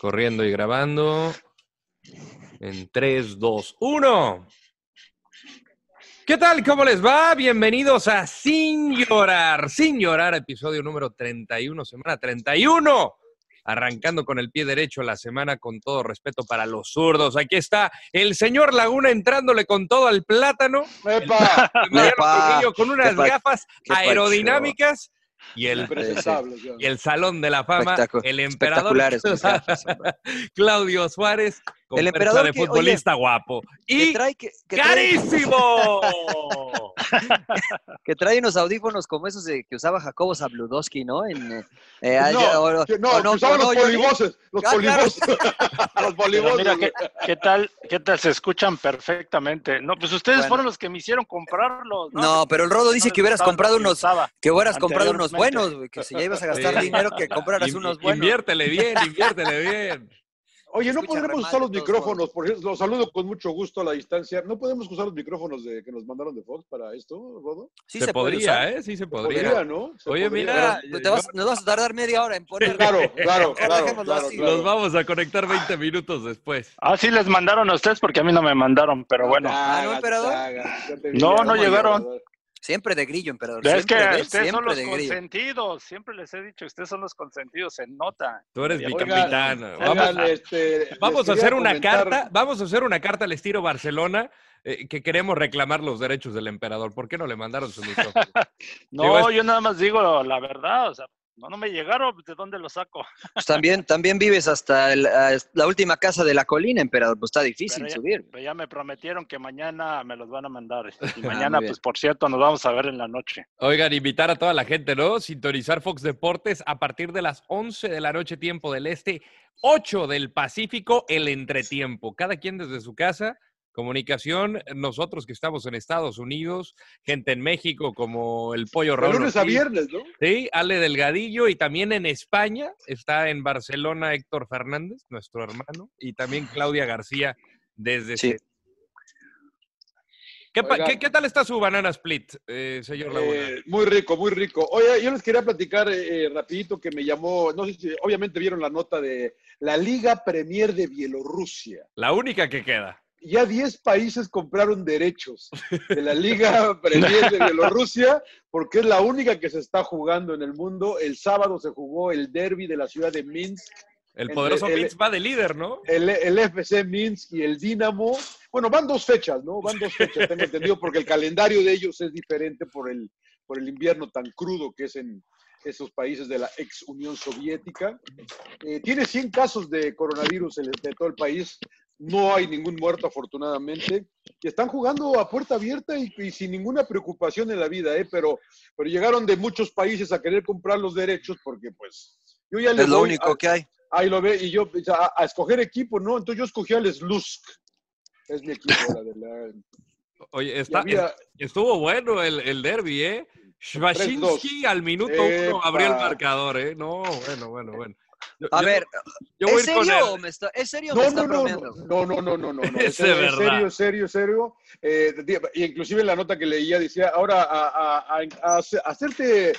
Corriendo y grabando. En 3, 2, 1. ¿Qué tal? ¿Cómo les va? Bienvenidos a Sin Llorar. Sin Llorar, episodio número 31, semana 31. Arrancando con el pie derecho la semana con todo respeto para los zurdos. Aquí está el señor Laguna entrándole con todo al plátano. ¡Epa! El con unas ¿Qué pa- gafas aerodinámicas y el, y el Salón de la Fama, Espectacu- el emperador. Claudio Suárez, con El emperador de que, oye, futbolista guapo. Que Y trae, que, que trae- carísimo. que trae unos audífonos como esos de- que usaba Jacobo Zabludowski, ¿no? En, eh, eh, allá- No, o- que no, o que usaban no, los polivoces, los Ah, claro. polivoces. los Pero polivoces. mira, ¿qué, qué tal, ¿qué tal? Se escuchan perfectamente. No, pues ustedes Bueno. fueron los que me hicieron comprarlos. No, pero el Rodo dice que hubieras comprado unos, que hubieras comprado unos buenos, güey, que si ya ibas a gastar Sí. dinero, que compraras In- unos buenos. Inviértele bien, inviértele bien. Oye, ¿no podremos usar los micrófonos? Por ejemplo, los saludo con mucho gusto a la distancia. ¿No podemos usar los micrófonos de, que nos mandaron de Fox para esto, Rodo? Sí se, podría, usar. ¿eh? Sí se Podría, podría. ¿no? Se Oye, podría. mira, te vas- nos vas a tardar media hora en poner. Claro, claro, Mejor claro, dejémoslo claro, así. claro. Los vamos a conectar 20 minutos después. Ah, sí les mandaron a ustedes porque a mí no me mandaron, pero bueno. Ah, ¿no, emperador? No, no llegaron. Siempre de grillo, emperador. Es que ustedes son los grillo. consentidos. Siempre les he dicho, ustedes son los consentidos, se nota. Tú eres mi capitán. Oigan, Vamos, a- este, vamos a hacer una carta, vamos a hacer una carta al estilo Barcelona eh, que queremos reclamar los derechos del emperador. ¿Por qué no le mandaron su micrófono? No, Digo, es- yo nada más digo la verdad, o sea, no, no me llegaron, ¿de dónde lo saco? Pues también, también vives hasta el- la última casa de la colina, emperador. Pues está difícil Pero ya- subir. Pero ya me prometieron que mañana me los van a mandar. Y Ah, mañana, pues por cierto, nos vamos a ver en la noche. Oigan, invitar a toda la gente, ¿no? Sintonizar Fox Deportes a partir de las 11 de la noche, tiempo del este, 8 del Pacífico, el entretiempo. Cada quien desde su casa. Comunicación, nosotros que estamos en Estados Unidos, gente en México como el Pollo De Raúl. lunes a viernes, ¿no? Sí, Ale Delgadillo y también en España está en Barcelona Héctor Fernández, nuestro hermano, y también Claudia García desde... Sí. Ce- ¿Qué, pa- Oigan. qué- qué tal está su banana split, eh, señor Laguna? Eh, muy rico, muy rico. Oye, yo les quería platicar eh, rapidito que me llamó, no sé si obviamente vieron la nota de la Liga Premier de Bielorrusia. La única que queda. Ya 10 países compraron derechos de la Liga Premier de Bielorrusia porque es la única que se está jugando en el mundo. El sábado se jugó el derby de la ciudad de Minsk El poderoso el- Minsk va de líder, ¿no? el, el FC Minsk y el Dinamo. Bueno, van dos fechas, ¿no? Van dos fechas, tengo entendido, porque el calendario de ellos es diferente por el, por el invierno tan crudo que es en esos países de la ex Unión Soviética. Eh, tiene 100 casos de coronavirus de todo el país. No hay ningún muerto, afortunadamente. Y están jugando a puerta abierta y, y sin ninguna preocupación en la vida, ¿eh? Pero, pero llegaron de muchos países a querer comprar los derechos porque, pues, yo ya le Es lo único a- que hay. Ahí lo ve, y yo a, a escoger equipo, ¿no? Entonces yo escogí al Slusk. Es mi equipo, la de la. Oye, está, había- estuvo bueno el, el derby, ¿eh? Shvashinsky al minuto uno abrió el marcador, ¿eh? No, bueno, bueno, bueno. A yo- ver, yo ¿es serio me está, ¿es serio o me No, está no, no, no, no, no, no, no, no. Es Es, de es verdad. serio, serio, serio. Eh, inclusive en la nota que leía decía, ahora a, a- a- a hace- hacerte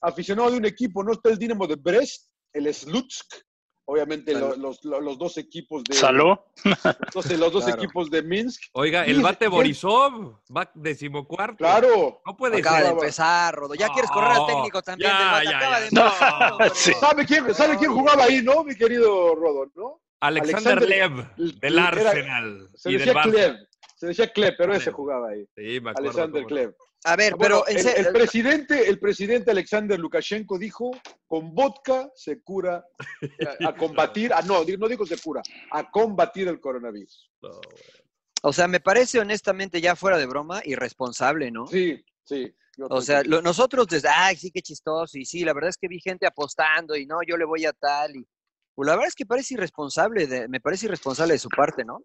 aficionado de un equipo, ¿no? Está el Dinamo de Brest, el Slutsk, obviamente lo- los, los, los dos equipos de... ¿Salud? Entonces, los dos Claro. equipos de Minsk. Oiga, el bate Borisov va decimocuarto. Claro. No puede Acaba de ser. empezar, Rodo. Ya quieres correr al técnico también Ya, del Bate. ya, Acaba ya. de No. Rodo. sí. ¿Sabe quién, ¿Sabe quién jugaba ahí, no, mi querido Rodon, no? Alexander, Alexander- Lev, del era- Arsenal. Se y del decía Barça. Klev. Se decía Klev, pero Klev. ese jugaba ahí. Sí, me acuerdo. Alexander no. Klev. A ver, Bueno, pero en el, serio, el presidente, el presidente Alexander Lukashenko dijo, con vodka se cura a, a combatir, ah, no, no digo se cura, a combatir el coronavirus. No, o sea, me parece honestamente ya fuera de broma irresponsable, ¿no? Sí, sí. O sea, lo- nosotros desde, ay, sí, qué chistoso, y sí, la verdad es que vi gente apostando y no, yo le voy a tal, y pues la verdad es que parece irresponsable, de, me parece irresponsable de su parte, ¿no?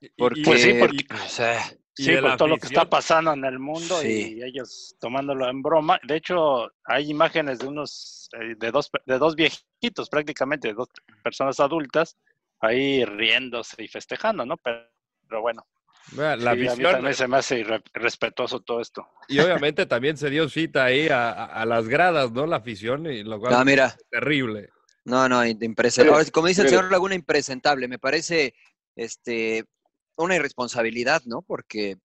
Y- y- Porque, Pues sí, porque- o sea, Sí, por la todo lo que está pasando en el mundo Sí. y ellos tomándolo en broma. De hecho, hay imágenes de unos, eh, de dos, de dos viejitos prácticamente, de dos personas adultas, ahí riéndose y festejando, ¿no? Pero, pero bueno, La sí, a mí también se me hace irre- irrespetuoso todo esto. y obviamente también se dio cita ahí a, a- a las gradas, ¿no? La afición, y lo cual no, mira, es terrible. No, no, impresentable. Como dice el señor Laguna, impresentable. Me parece este, una irresponsabilidad, ¿no? Porque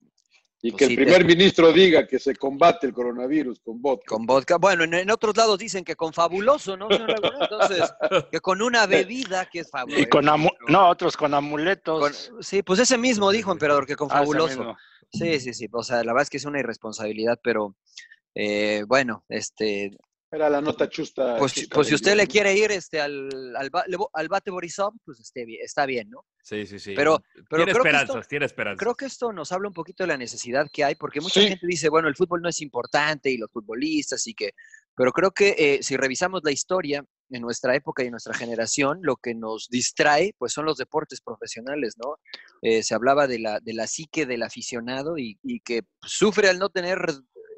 Y Pues que sí, el primer ministro diga que se combate el coronavirus con vodka. con vodka, bueno, en, en otros lados dicen que con fabuloso, ¿no? Entonces, que con una bebida que es fabuloso. Y con amu- no, otros con amuletos. Con- sí, pues ese mismo dijo emperador que con Ah, fabuloso. Sí, sí, sí. O sea, la verdad es que es una irresponsabilidad, pero eh, bueno, este, Era la nota chusta. pues, chusta pues si usted le quiere ir este, al, al, al bate Borisov, pues esté bien, está bien, ¿no? Sí, sí, sí. Pero- pero tiene creo que esperanzas, esto- tiene esperanzas. Creo que esto nos habla un poquito de la necesidad que hay, porque mucha Sí. gente dice, bueno, el fútbol no es importante y los futbolistas y que, pero creo que eh, si revisamos la historia en nuestra época y en nuestra generación, lo que nos distrae, pues son los deportes profesionales, ¿no? Eh, se hablaba de la, de la psique del aficionado y, y que sufre al no tener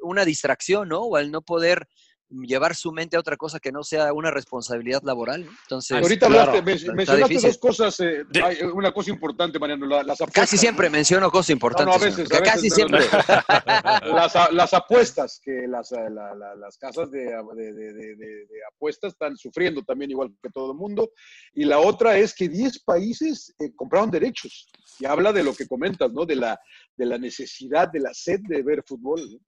una distracción, ¿no? O al no poder llevar su mente a otra cosa que no sea una responsabilidad laboral, ¿no? Entonces, Ahorita Claro. hablaste, Está mencionaste difícil. dos cosas. eh, hay una cosa importante, Mariano, la- las apuestas. casi siempre menciono cosas importantes. a señor, veces, a casi siempre. las, a- las apuestas, que las, eh, la- la- las casas de, de- de- de- de- de apuestas están sufriendo también igual que todo el mundo. Y la otra es que 10 países eh, compraron derechos. Y habla de lo que comentas, ¿no? De la, de la necesidad, de la sed de ver fútbol. ¿no?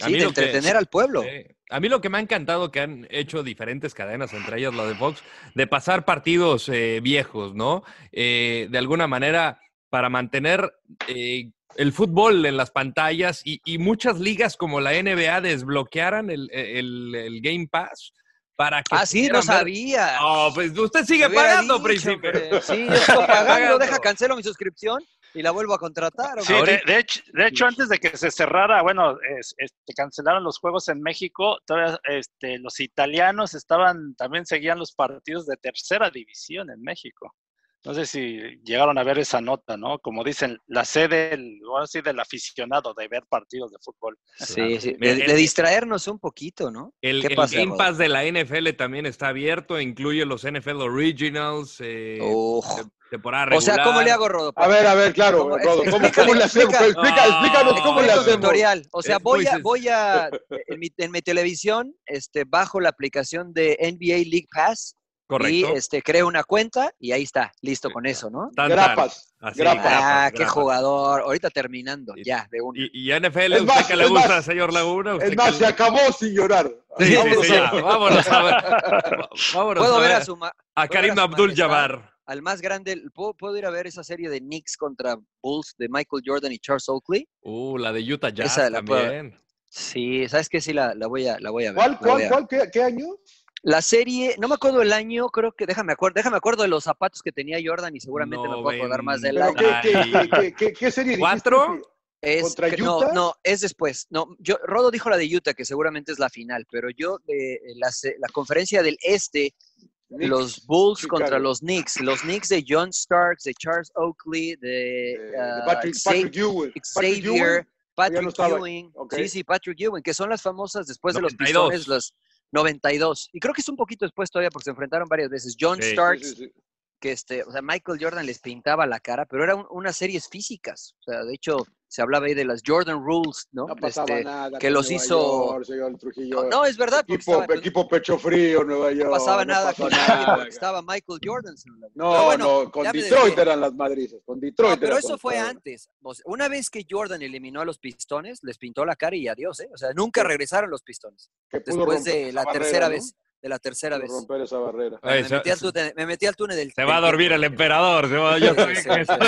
A Sí, mí de que- entretener al pueblo. A mí lo que me ha encantado que han hecho diferentes cadenas, entre ellas la de Fox, de pasar partidos eh, viejos, ¿no? Eh, de alguna manera para mantener eh, el fútbol en las pantallas y, y muchas ligas como la NBA desbloquearan el, el- el Game Pass para que... Ah, sí, no sabía. Oh, pues usted sigue pagando, dicho, príncipe. Sí, yo estoy pagando. deja, cancelo mi suscripción y la vuelvo a contratar. Sí, de, de hecho, de hecho, antes de que se cerrara, bueno, es- este, cancelaron los juegos en México, todavía este, los italianos estaban, también seguían los partidos de tercera división en México. No sé si llegaron a ver esa nota, ¿no? Como dicen, la sede del, sí, del aficionado de ver partidos de fútbol. Sí, sí, de, distraernos un poquito, ¿no? El, ¿Qué el pasa, Game Rodo? Pass de la NFL también está abierto, incluye los NFL Originals, eh, Uf. Te- temporada O sea, ¿cómo le hago, Rodo? A ver, a ver, claro, ¿Cómo? Rodo, ¿cómo, le hacemos? explica- explícanos cómo le hacemos. tutorial. O sea, voy a, voy a, en mi, en mi televisión, este, bajo la aplicación de NBA League Pass y este, creo una cuenta y ahí está, listo con eso, ¿no? Tan. Grapas. Así, grapas. Ah, qué grapas. jugador. Ahorita terminando, Y- ya, de una. Y, y NFL, Es ¿usted más, que le gusta, más. señor Laguna? ¿Usted Es más, que se acabó sin llorar. Sí, sí, Vámonos sí, a- ya. Vámonos a ver. Vámonos Puedo a ver a su ma- a Karim a Abdul-Jabbar. Al más grande. ¿puedo, puedo ir a ver esa serie de Knicks contra Bulls de Michael Jordan y Charles Oakley? Uh, la de Utah Jazz Esa la puedo- también. Sí, ¿sabes qué? Sí, la, la voy a, la voy a ver. ¿Cuál, cuál, a- cuál? ¿Qué, qué año? La serie, no me acuerdo el año, creo que, déjame acuerdo, déjame acuerdo de los zapatos que tenía Jordan y seguramente me puedo acordar más del ¿Pero año. qué, qué, qué, qué, qué- qué serie? ¿Cuatro? Es, ¿Contra que- no, Utah? no, es después. No, yo, Rodo dijo la de Utah, que seguramente es la final, pero yo, eh, la, se- la conferencia del Este, Knicks, los Bulls Chicago. contra los Knicks, los Knicks de John Starks, de Charles Oakley, de, eh, de ah, Patrick, Patrick Ewing. Patrick Xavier, Ewing. Patrick no? Ewing, sí, sí, Patrick Ewing, que son las famosas después de los 92. pistones, las 92. Y creo que es un poquito después todavía porque se enfrentaron varias veces. John Sí, Starks, Sí, sí, sí. Que este, o sea, Michael Jordan les pintaba la cara, pero eran unas series físicas. O sea, de hecho, se hablaba ahí de las Jordan Rules, ¿no? No pasaba Este, nada. que los Nueva hizo- York, señor Trujillo. no, no, es verdad, equipo, estaba, equipo pecho frío, Nueva York. no pasaba nada nadie, nada. estaba Michael Jordan. No, bueno, no, con Detroit eran las madrizas. Con Detroit. No, pero eso fue todo. antes. O sea, una vez que Jordan eliminó a los pistones, les pintó la cara y adiós, ¿eh? O sea, nunca regresaron los pistones. Después de la barrera, tercera ¿no? vez. De la tercera vez. romper esa barrera. Ay, me, se, metí al túnel, me metí al túnel del se va a dormir el emperador. se va- yo Sí, estoy- sí, sí, sí.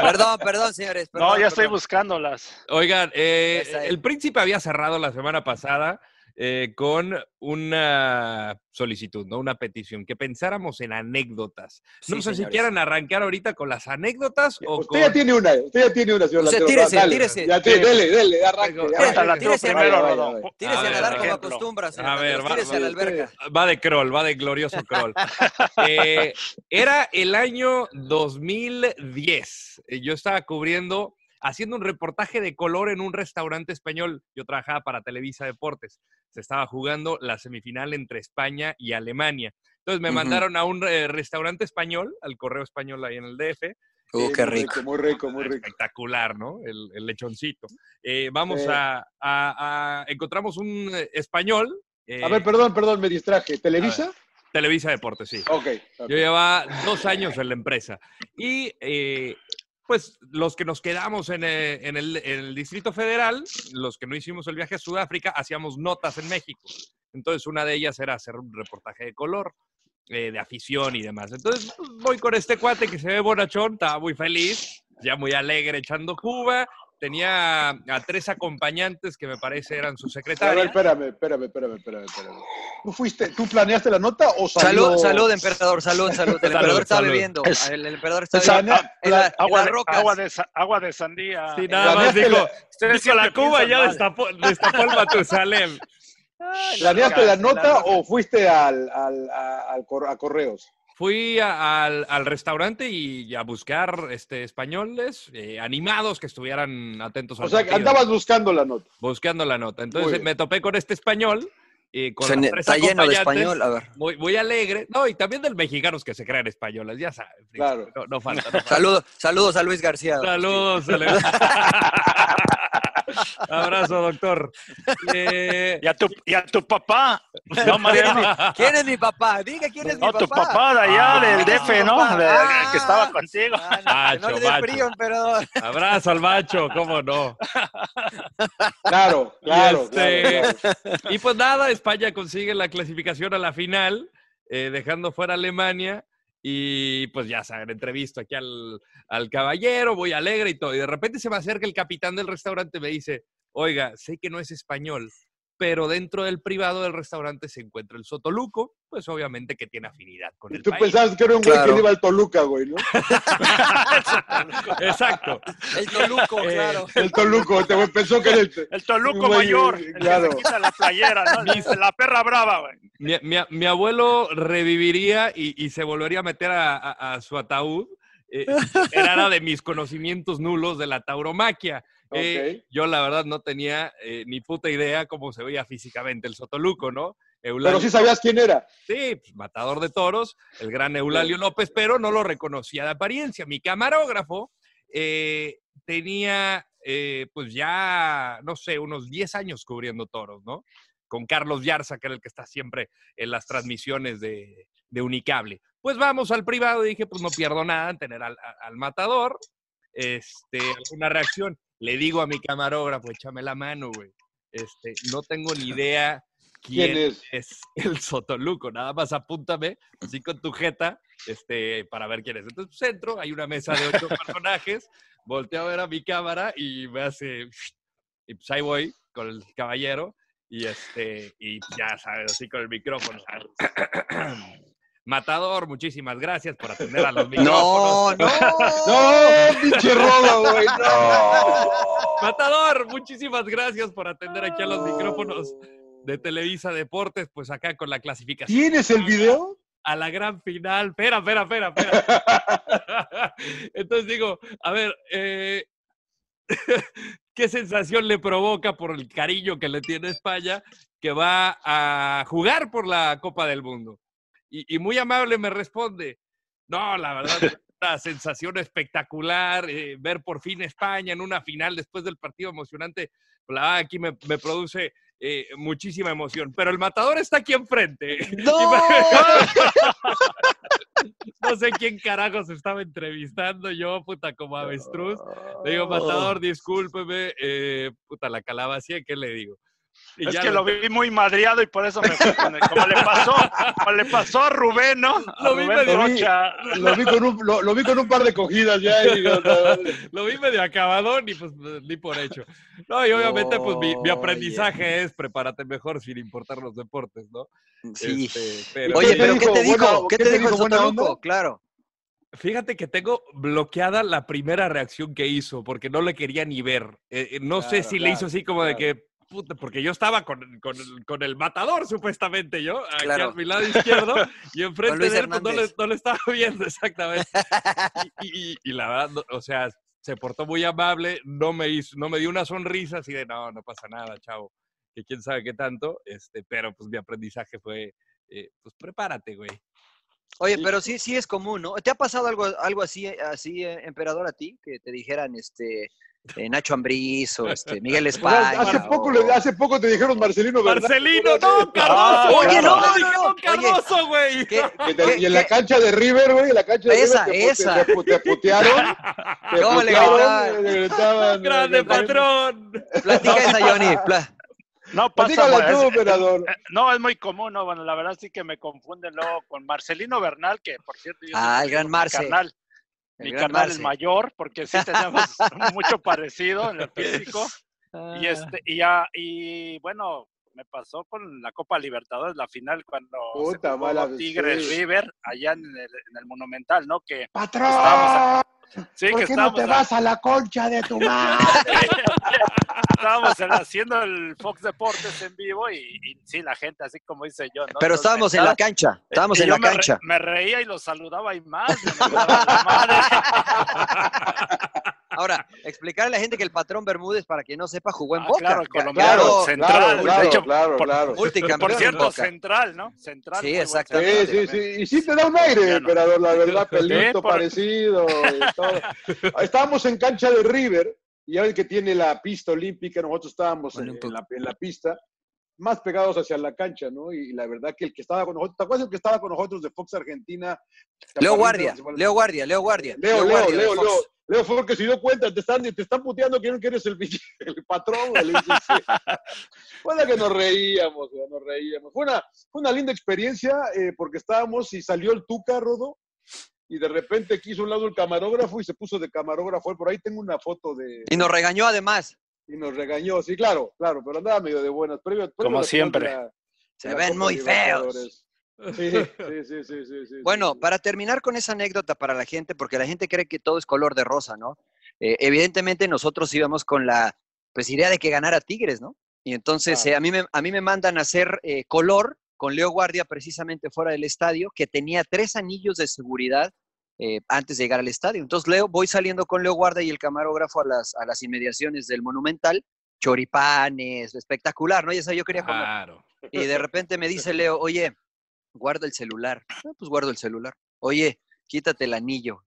Perdón, perdón, señores. No, perdón, ya estoy perdón. buscándolas. Oigan, eh, el príncipe había cerrado la semana pasada eh, con una solicitud, ¿no? Una petición, que pensáramos en anécdotas. No Sí, sé si quieran arrancar ahorita con las anécdotas o Usted con... ya tiene una, usted ya tiene una, señor Usted tírese, dale, tírese. Ya tiene, dele, dele, arranque. Tírese, tírese, primero. Tírese A a, ver, nadar como acostumbra, A ver, va- tírese va- a la alberca. Va de crawl, va de glorioso crawl. Eh, era el año 2010. Eh, Yo estaba cubriendo, haciendo un reportaje de color en un restaurante español. Yo trabajaba para Televisa Deportes. Se estaba jugando la semifinal entre España y Alemania. Entonces me mandaron a un eh, restaurante español, al correo español ahí en el DF. Uh, qué muy rico. Muy rico, muy rico. Espectacular, ¿no? El, el lechoncito. Eh, vamos Sí. a, a- a- Encontramos un eh, español. eh, A ver, perdón, perdón, me distraje. ¿Televisa? Televisa Deportes, sí. Ok. ok. Yo llevaba dos años en la empresa. Y eh, pues los que nos quedamos en el, en, el, en el Distrito Federal, los que no hicimos el viaje a Sudáfrica, hacíamos notas en México. Entonces una de ellas era hacer un reportaje de color, eh, de afición y demás. Entonces pues, voy con este cuate que se ve bonachón, estaba muy feliz, ya muy alegre echando Cuba. Tenía a tres acompañantes que me parece eran sus A ver, secretarias. espérame, espérame, espérame, espérame, espérame. ¿Tú fuiste, tú planeaste la nota o salió? Salud, salud, emperador, salud, salud. El emperador está bebiendo. Es- El, el emperador está bebiendo. Planea- En, la- en Agua, de, rocas. agua, de, sa- agua de sandía. Sí, nada más Planeaste dijo, dijo la Cuba piensan ya destapó, destapó el Matusalem. ¿Planeaste la nota o fuiste al, al, a, al cor- a correos? Fui a- al, al restaurante y a buscar este, españoles eh, animados que estuvieran atentos al O sea, que partido, andabas buscando la nota. buscando la nota. Entonces me topé con este español y con Se las ne- tres está lleno de español. A ver. Muy, muy alegre. No, y también del mexicanos que se crean españoles, ya saben. Claro. No, no falta. no falta. Saludos, saludos a Luis García. Saludos. saludos. Abrazo, doctor. Eh, Y a tu, y a tu papá. No, ¿Quién es, mi, quién es mi papá? Diga quién es mi No, papá. tu papá de allá, Ah. del DF, ¿no? De- Ah. que estaba contigo. Ah, no, Macho, no le frío, emperador. abrazo al macho, cómo no. Claro, claro, este- claro, claro. Y pues nada, España consigue la clasificación a la final, eh, dejando fuera a Alemania. Y pues ya saben, entrevisto aquí al, al caballero, voy alegre y todo. Y de repente se me acerca el capitán del restaurante y me dice, oiga, sé que no es español, pero dentro del privado del restaurante se encuentra el Sotoluco, pues obviamente que tiene afinidad con Y el tú país. pensabas que era un güey Claro. que iba al Toluca, güey, ¿no? Exacto. El Toluco, Eh, claro. El Toluco, güey pensó que era el... El Toluco Güey, mayor. El claro. que se quita la playera, ¿no? La perra brava, güey. Mi, mi- mi abuelo reviviría y, y se volvería a meter a, a- a su ataúd. Eh, era de mis conocimientos nulos de la tauromaquia. Eh, yo, la verdad, no tenía eh, ni puta idea cómo se veía físicamente el Sotoluco, ¿no? Pero sí sabías quién era. Sí, pues, matador de toros, el gran Eulalio López, pero no lo reconocía de apariencia. Mi camarógrafo eh, tenía, pues ya, no sé, unos 10 años cubriendo toros, ¿no? Con Carlos Yarza, que era el que está siempre en las transmisiones de, de Unicable. Pues vamos al privado y dije, pues no pierdo nada en tener al, al matador. Este, alguna reacción. Le digo a mi camarógrafo, échame la mano, güey. Este, no tengo ni idea quién, ¿Quién es? es el Sotoluco. Nada más apúntame así con tu jeta este, para ver quién es. Entonces pues, entro, hay una mesa de ocho personajes, volteo a ver a mi cámara y me hace... Y pues ahí voy con el caballero y este y ya sabes, así con el micrófono. Matador, muchísimas gracias por atender a los No, micrófonos. no. No, pinche roba, güey, no. Matador, muchísimas gracias por atender aquí a los micrófonos de Televisa Deportes, pues acá con la clasificación. ¿Tienes el video? a la gran final. Espera, espera, espera, espera. Entonces digo, a ver, eh, ¿qué sensación le provoca por el cariño que le tiene España que va a jugar por la Copa del Mundo? Y, y muy amable me responde, no, la verdad, una sensación espectacular, eh, ver por fin España en una final después del partido emocionante, la aquí me, me produce eh, muchísima emoción. Pero el matador está aquí enfrente. ¡No! No sé quién carajos estaba entrevistando yo, puta, como avestruz. Le digo, matador, discúlpeme, eh, puta, la calabacía, ¿qué le digo? Y Es que lo vi muy madriado y por eso me fui con él. Como le pasó, como le pasó a Rubén, ¿no? A Lo vi Rubén medio- Rocha. Lo vi con un, lo, lo vi con un par de cogidas ya y digo, no, Lo vi medio acabadón y pues ni por hecho. No, y obviamente pues mi, mi aprendizaje es prepárate mejor sin importar los deportes, ¿no? Sí. Este, pero Oye, ¿Qué te pero ¿qué dijo? te dijo? Buena- ¿Qué te dijo el buena Sotoluco? onda? Claro. fíjate que tengo bloqueada la primera reacción que hizo porque no le quería ni ver. Eh, eh, no sé Claro, si le claro, hizo así como de claro. que, puta, porque yo estaba con, con, el- con el matador supuestamente yo, aquí a mi lado izquierdo, y enfrente de él pues, no, le, Hernández. no le estaba viendo exactamente. Y, y- y la verdad, no- o sea, se portó muy amable, no me hizo, no me dio una sonrisa así de no, no pasa nada, chavo, que quién sabe qué tanto, este, pero pues mi aprendizaje fue, eh, pues prepárate, güey. Oye, pero sí, sí es común, ¿no? ¿Te ha pasado algo, algo así, así, eh, emperador, a ti? Que te dijeran, este, eh, Nacho Ambriz o este, Miguel España. hace, poco, le- hace poco te dijeron Marcelino, ¿verdad? Marcelino, no, Ah, Cardoso. oye, no, no, dijeron no, Cardoso, güey. ¿Qué? Que te- ¿Qué- y en la cancha de River, güey, en la cancha de Esa, River te, esa. te, te putearon. Te ¿Cómo le putearon, gritaban? le gritaban, Grande patrón. Platica esa, Johnny. pla- No pasa tú, es- operador. eh, no, es muy común, ¿no? Bueno, la verdad sí que me confunden luego con Marcelino Bernal, que por cierto yo Ah, el gran Marce. carnal, el mi carnal el Marce. mayor, porque sí tenemos mucho parecido en el físico. Ah. Y este, y ya, y bueno, me pasó con la Copa Libertadores, la final cuando se Puta jugó mala, Tigres sí. River, allá en el, en el Monumental, ¿no? Que ¡Patrón! Estábamos sí, ¿Por que qué no estábamos, te vas a la concha de tu madre? estábamos en- haciendo el Fox Deportes en vivo y, y sí, la gente, así como dice yo, ¿no? Pero Entonces, estábamos en la cancha. Estábamos Y en la me re- cancha. Me, reía y los saludaba y más. me mentaba la madre. Ahora, explicarle a la gente que el patrón Bermúdez, para quien no sepa, jugó en Ah, Boca. claro, el colombiano, ganó central, claro, de claro, hecho, claro, por- claro. Por cierto, Boca. central, ¿no? Central. Sí, exactamente. Sí, central sí, sí. también. Y sí te da un aire, pero la verdad, pelito por- parecido. y todo. Estábamos en cancha de River, y ya ven que tiene la pista olímpica, nosotros estábamos en, Olímpico. en la, en la pista, más pegados hacia la cancha, ¿no? Y la verdad que el que estaba con nosotros, ¿te acuerdas el que estaba con nosotros de Fox Argentina? Leo Guardia, Leo Guardia, Leo Guardia. Leo, Leo, Guardia Leo. Leo. Leo fue el que se dio cuenta, te están, te están puteando que eres el, el patrón. Fue la que nos reíamos, nos reíamos. Fue una, fue una linda experiencia eh, porque estábamos y salió el Tuca, Rodo, y de repente quiso un lado el camarógrafo y se puso de camarógrafo. Por ahí tengo una foto de... Y nos regañó además. Y nos regañó, sí, claro, claro, pero andaba medio de buenas. Previo, previo Como siempre. la- Se ven muy feos. Sí, sí, sí, sí, sí, sí, Bueno, para terminar con esa anécdota para la gente, porque la gente cree que todo es color de rosa, ¿no? Eh, evidentemente nosotros íbamos con la pues, idea de que ganara Tigres, ¿no? Y entonces eh, a, mí me, a mí me mandan a hacer eh, color con Leo Guardia precisamente fuera del estadio, que tenía tres anillos de seguridad eh, antes de llegar al estadio. Entonces Leo, voy saliendo con Leo Guardia y el camarógrafo a las, a las inmediaciones del Monumental, choripanes, espectacular, ¿no? Ya sabía, yo quería comer. Claro. Y de repente me dice Leo, oye, guarda el celular. Ah, pues guardo el celular. Oye, quítate el anillo.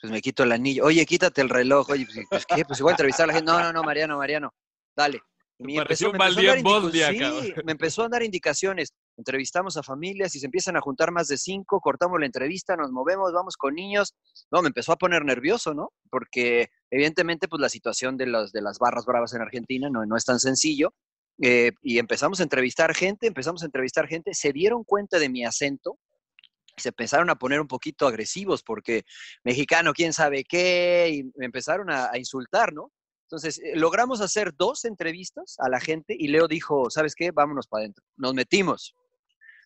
Pues me quito el anillo. Oye, quítate el reloj. Oye, pues, pues, ¿qué? Pues igual entrevistar a la gente. No, no, no, Mariano, Mariano. Dale. Me a dar sí, me empezó a dar indicaciones. Entrevistamos a familias y se empiezan a juntar más de cinco, cortamos la entrevista, nos movemos, vamos con niños. No, me empezó a poner nervioso, ¿no? Porque evidentemente pues la situación de, las de las barras bravas en Argentina no, no es tan sencillo. Eh, y empezamos a entrevistar gente, empezamos a entrevistar gente, se dieron cuenta de mi acento, se empezaron a poner un poquito agresivos porque mexicano, quién sabe qué, y me empezaron a, insultar, ¿no? Entonces, eh, logramos hacer dos entrevistas a la gente y Leo dijo, ¿sabes qué? Vámonos para adentro. Nos metimos.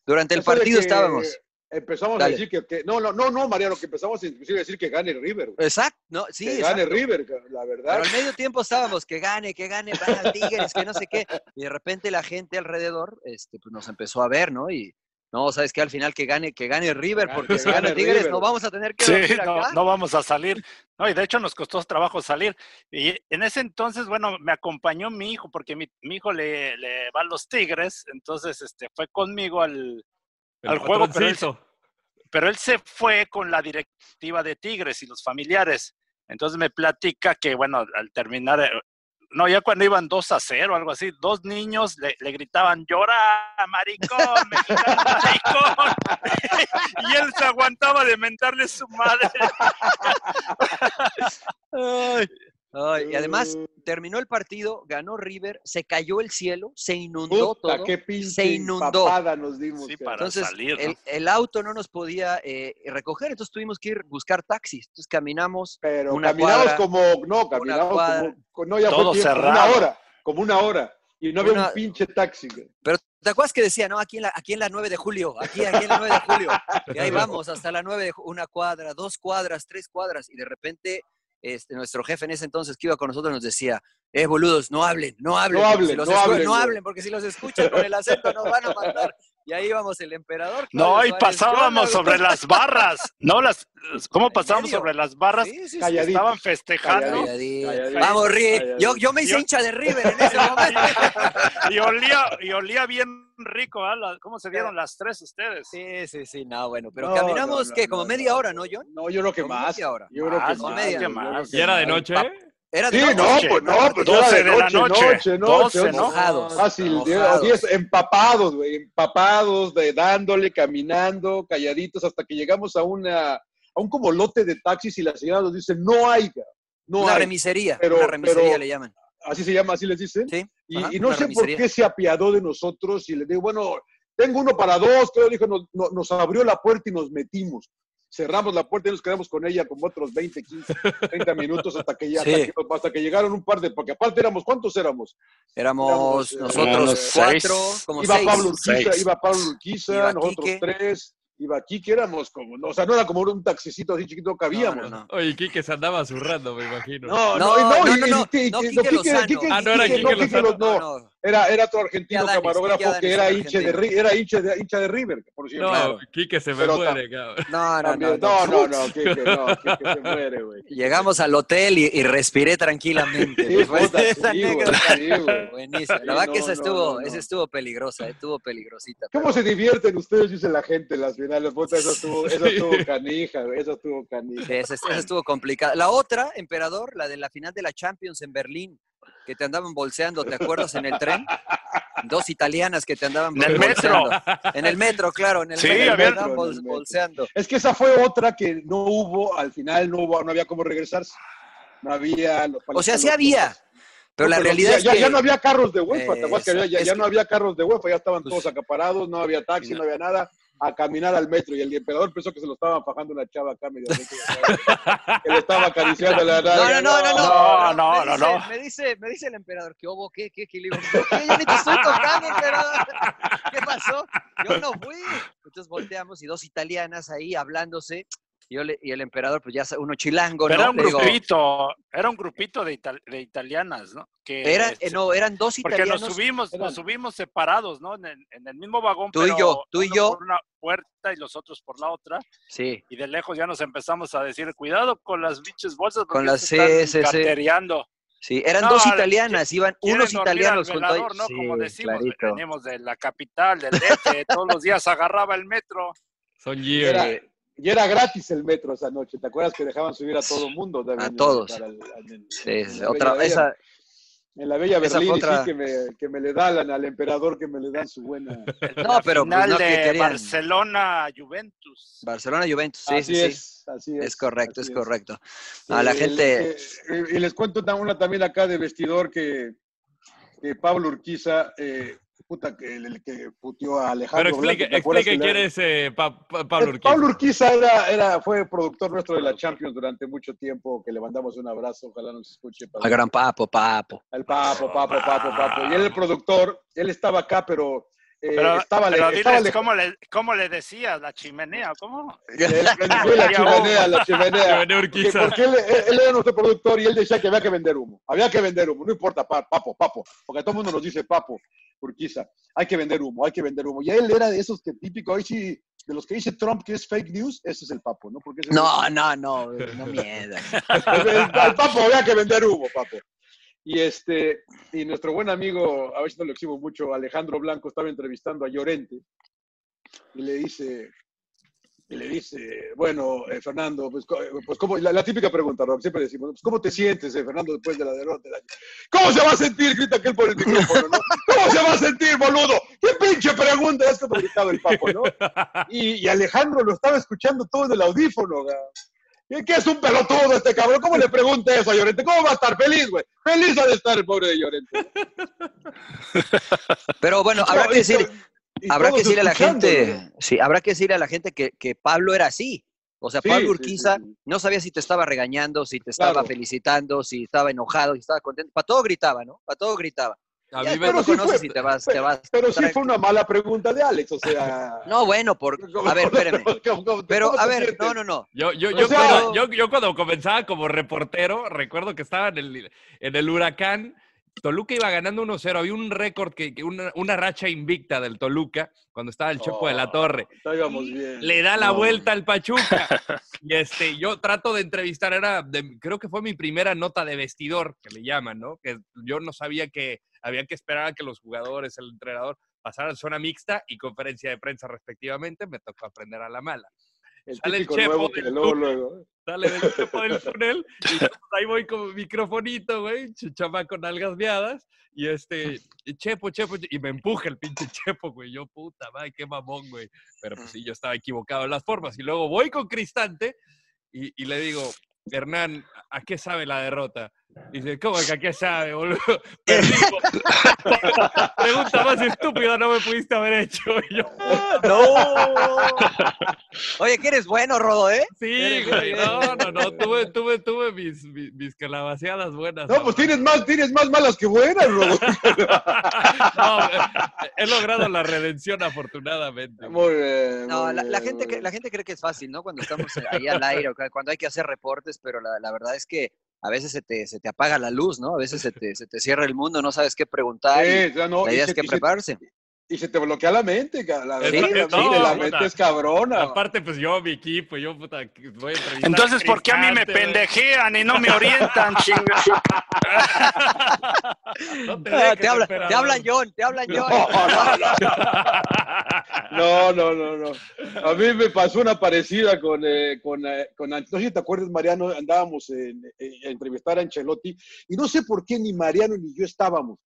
Durante el partido estábamos. Empezamos Dale. a decir que, que- no, no, no, no, Mariano, que empezamos inclusive a decir que gane River. güey. Exacto, no, sí, que exacto. gane River, la verdad. Pero al medio tiempo estábamos, que gane, que gane, van Tigres, que no sé qué. Y de repente la gente alrededor este, pues nos empezó a ver, ¿no? Y no, ¿sabes qué? Al final que gane, que gane River, porque que si gana gane Tigres River. no vamos a tener que Sí, dormir no, acá. no vamos a salir. No, y de hecho nos costó trabajo salir. Y en ese entonces, bueno, me acompañó mi hijo, porque mi, mi hijo le, le va a los Tigres, entonces este, fue conmigo al, Al juego, pero él- pero él se fue con la directiva de Tigres y los familiares. Entonces me platica que, bueno, al terminar, eh, no, ya cuando iban 2 a 0 o algo así, dos niños le, gritaban, llora, maricón, maricón. y él se aguantaba de mentarle su madre. ay, y además terminó el partido, ganó River, se cayó el cielo, se inundó Puta, todo. qué pinche se inundó. nos dimos. Sí, para Entonces, salir, ¿no? el, el auto no nos podía eh, recoger, entonces tuvimos que ir a buscar taxis. Entonces caminamos, Pero una caminamos cuadra, como, no, caminamos cuadra. como, no, ya Todo fue tiempo, como una hora, como una hora. Y no había Una- un pinche taxi. güey. pero ¿te acuerdas que decía, no, aquí en la, aquí en la 9 de julio, aquí, aquí en la 9 de julio? Y ahí vamos, hasta la 9 de ju- una cuadra, dos cuadras, tres cuadras, y de repente este, nuestro jefe en ese entonces que iba con nosotros nos decía, eh, boludos, no hablen, no hablen, No si hablen, los no hablen, no güey". hablen, porque si los escuchan con el acento nos van a matar. Y ahí íbamos el emperador. No, y Suárez, ¿qué onda, pasábamos sobre las barras. No, las, ¿cómo ¿En pasábamos sobre las barras? Sí, sí, sí. Calladitos. Estaban festejando Calladito. Calladito. Vamos. Calladito. Yo, yo me hice Yo- hincha de River en ese momento. y olía, y olía bien rico, ¿ah? La- ¿Cómo se dieron las tres ustedes? Sí, sí, sí, no, bueno, pero No, caminamos, no, ¿qué? no, Como no, media no. hora, ¿no, John? No, yo creo que más. media hora. Yo creo que Más, más. media. yo creo más. que ¿Y era de noche? pap- Era de Sí, noche. no, noche. pues no, pues 12 era de la noche, noche. noche, noche, 12, ocho. ¿no? Mojados. Fácil, mojados. 10, empapados, güey, empapados, de, dándole, caminando, calladitos, hasta que llegamos a una, a un como lote de taxis y la señora nos dice, no hay, no una hay. remisería, Pero- una remisería pero- le llaman. Así se llama, así les dicen. Sí. Y, ajá, y no sé remisería. por qué se apiadó de nosotros y le digo, bueno, tengo uno para dos, creo, dijo, nos, no- nos abrió la puerta y nos metimos. Cerramos la puerta y nos quedamos con ella como otros 20, 15, 30 minutos hasta que ya, Sí. hasta, que, hasta que llegaron un par de, porque aparte éramos, ¿cuántos éramos? Éramos Éramos, eh, nosotros cuatro, seis. como iba seis. Pablo Urquiza, Seis. iba Pablo Urquiza, Iba nosotros Quique. tres, iba Kike, éramos como, no, o sea, no era como un taxicito así chiquito, cabíamos. no, no. Oye, Quique se andaba zurrando, me imagino. No, No, no, y no, y- no, Quique Lozano. Ah, no era Quique, Quique Quique Lozano. Lo- no, no, no. Era, era otro argentino camarógrafo que era hincha de, era hincha de, hincha de River, por cierto. No. Quique se me Pero muere, cabrón. No, no, También- no, no, no, no. Quique, no, Quique se muere, güey. Llegamos al hotel y, y respiré tranquilamente. Sí, Después puta, de esa sí, güey, anécdota. sí, güey. Buenísimo. La verdad no, que esa estuvo, no, no. esa estuvo peligrosa, estuvo peligrosita. ¿Cómo se divierten ustedes, dice la gente, en las finales? Puta, esa estuvo, esa estuvo canija, güey, esa estuvo canija. Esa estuvo complicada. La otra, emperador, la de la final de la Champions en Berlín, que te andaban bolseando, ¿te acuerdas? En el tren. Dos italianas que te andaban En el metro. bolseando. En el metro, claro, en el Sí, metro había- andaban en el bol- metro. bolseando. Es que esa fue otra que no hubo, al final no hubo, no había cómo regresarse. No había. los- O sea, sí había, pero No, la realidad ya, es que... ya no había carros de UEFA, ¿te acuerdas que había- ya, ya no había carros de UEFA, ya estaban Pues- todos acaparados, no había taxi, no había nada, a caminar al metro. Y el emperador pensó que se lo estaban fajando una chava acá medio que le estaba acariciando la No, no, no, no, no. No, no, me no, dice, no. Me dice, me dice el emperador que hubo, ¿qué, qué, qué? Le digo, ¿por qué? Yo ni te estoy tocando, emperador. ¿Qué pasó? Yo no fui. Entonces volteamos y dos italianas ahí hablándose. Y, yo le- y el emperador, pues ya uno chilango, Pero ¿no? era un Le digo, grupito, era un grupito de, ital- de italianas, ¿no? Que, eran, este, eh, no, eran dos porque italianos. nos subimos, eran- nos subimos separados, ¿no? En el, en el mismo vagón, Tú y yo, tú y yo. por una puerta y los otros por la otra. Sí, Y de lejos ya nos empezamos a decir, cuidado con las biches bolsas, porque Con las- se están sí, sí, sí. cartereando". sí, eran No, dos al- italianas, iban unos italianos ahí. velador, ¿no? Como decimos, clarito. venimos de la capital, del DF, todos los días agarraba el metro. Son Era. Y era gratis el metro esa noche, ¿te acuerdas que dejaban subir a todo el mundo? también, A todos. Sí, la otra, Bella- esa, En la bella esa Berlín, y sí, otra- que me, que me le dan al emperador, que me le dan su buena... no, pero pues, Final no que de. Barcelona, Juventus. Barcelona Juventus, sí, así sí, sí. es, así es. Es correcto, así es correcto. A la Sí, gente, eh, y les cuento una, una también acá de vestidor que, que Pablo Urquiza, eh, puta, que el, que puteó a Pero Alejandro explique, Blanco, ¿te acuerdas explique que quién es eh, Pa- Pa- Pablo Eh, Urquiza. Pablo Urquiza era, era, fue productor nuestro de la Champions durante mucho tiempo, que le mandamos un abrazo, ojalá nos escuche. Pablo. al gran papo, papo. Al papo, papo, papo, papo. Y él el productor, él estaba acá, pero, eh, estaba, pero le, estaba diles, ¿cómo, le, ¿cómo le decías? ¿La chimenea? ¿Cómo? la chimenea, la chimenea. Porque, él, él- él era nuestro productor y él decía que había que vender humo. Había que vender humo, no importa, pa- papo, papo. Porque todo el mundo nos dice papo, Urquiza. Hay que vender humo, hay que vender humo. Y él era de esos que típico, ahí sí, de los que dice Trump que es fake news, ese es el papo, ¿no? Porque No, el- no, no, no miedas. el, el papo había que vender humo, papo. Y este, y nuestro buen amigo, a si no lo exhibo mucho, Alejandro Blanco, estaba entrevistando a Llorente y le dice, y le dice, bueno, eh, Fernando, pues, co- pues. La, típica pregunta, Rob, siempre decimos, pues, ¿cómo te sientes, eh, Fernando, después de la derrota? ¿Cómo se va a sentir? Grita aquel por el micrófono, ¿no? ¿Cómo se va a sentir, boludo? ¿Qué pinche pregunta el no? Y, Alejandro lo estaba escuchando todo en el audífono. ¿Qué, qué es un pelotudo este cabrón? ¿Cómo le pregunta eso a Llorente? ¿Cómo va a estar feliz, güey? Feliz ha de estar el pobre de Llorente. Pero bueno, habrá que decir, habrá que decirle a la gente, sí, habrá que decirle a la gente que, que Pablo era así. O sea, Sí, Pablo Urquiza sí, sí. no sabía si te estaba regañando, si te estaba Claro. felicitando, si estaba enojado, si estaba contento. Para todo gritaba, ¿no? Para todo gritaba. A mí me sí conoces fue- y te vas, Pero, te vas. pero sí fue una mala pregunta de Alex, o sea... No, bueno, por... A ver, espérame. ¿Cómo- cómo- Pero, a ver, no, no, no. Yo, yo, O yo, sea- cuando, yo, yo cuando comenzaba como reportero, recuerdo que estaba en el, en el huracán, Toluca iba ganando 1-0, había un récord, que, que una, una racha invicta del Toluca, cuando estaba el Choco de la Oh, Torre. bien. Le da la vuelta al Pachuca. y este, yo trato de entrevistar, era, de- creo que fue mi primera nota de vestidor, que le llaman, ¿no? Que yo no sabía que había que esperar a que los jugadores, el entrenador, pasaran zona mixta y conferencia de prensa respectivamente, me tocó aprender a la mala. El Sale el chepo nuevo luego. Sale del topo del túnel y pues, ahí voy con mi microfonito, güey, ch- chamaco nalgas miadas y este, Chepo, Chepo, y me empuja el pinche Chepo, güey, yo puta madre, qué mamón, güey, pero pues sí, yo estaba equivocado en las formas y luego voy con Cristante y, y le digo, Hernán, ¿a qué sabe la derrota? Dice, ¿cómo que a qué sabe, boludo? Pregunta más estúpida no me pudiste haber hecho. Y yo, ¡No! Oye, que eres bueno, Rodo, ¿eh? sí, güey, no, no, no, tuve, tuve, tuve mis, mis, mis calabaceadas buenas. No, pues tienes más, tienes más malas que buenas, Rodo. No, he logrado la redención afortunadamente. Muy bien. No, muy la, la bien, gente, bien. la gente cree que es fácil, ¿no? Cuando estamos ahí al aire cuando hay que hacer reportes, pero la, la verdad es que a veces se te, se te apaga la luz, ¿no? A veces se te, se te cierra el mundo, no sabes qué preguntar. Sí, no, la y se- es que prepararse. Y se te bloquea la mente, la Sí, no, la mente es cabrona. Aparte, pues yo, mi equipo, yo puta, que voy a entrevistar Entonces, ¿por qué a mí me pendejean y no me orientan, chinga? No te dejes, te, habla- emperador. te hablan John, te hablan John. No, no, no, no. A mí me pasó una parecida con, eh, con, eh, con no sé si te acuerdas, Mariano, andábamos en- en- a entrevistar a Ancelotti y no sé por qué ni Mariano ni yo estábamos.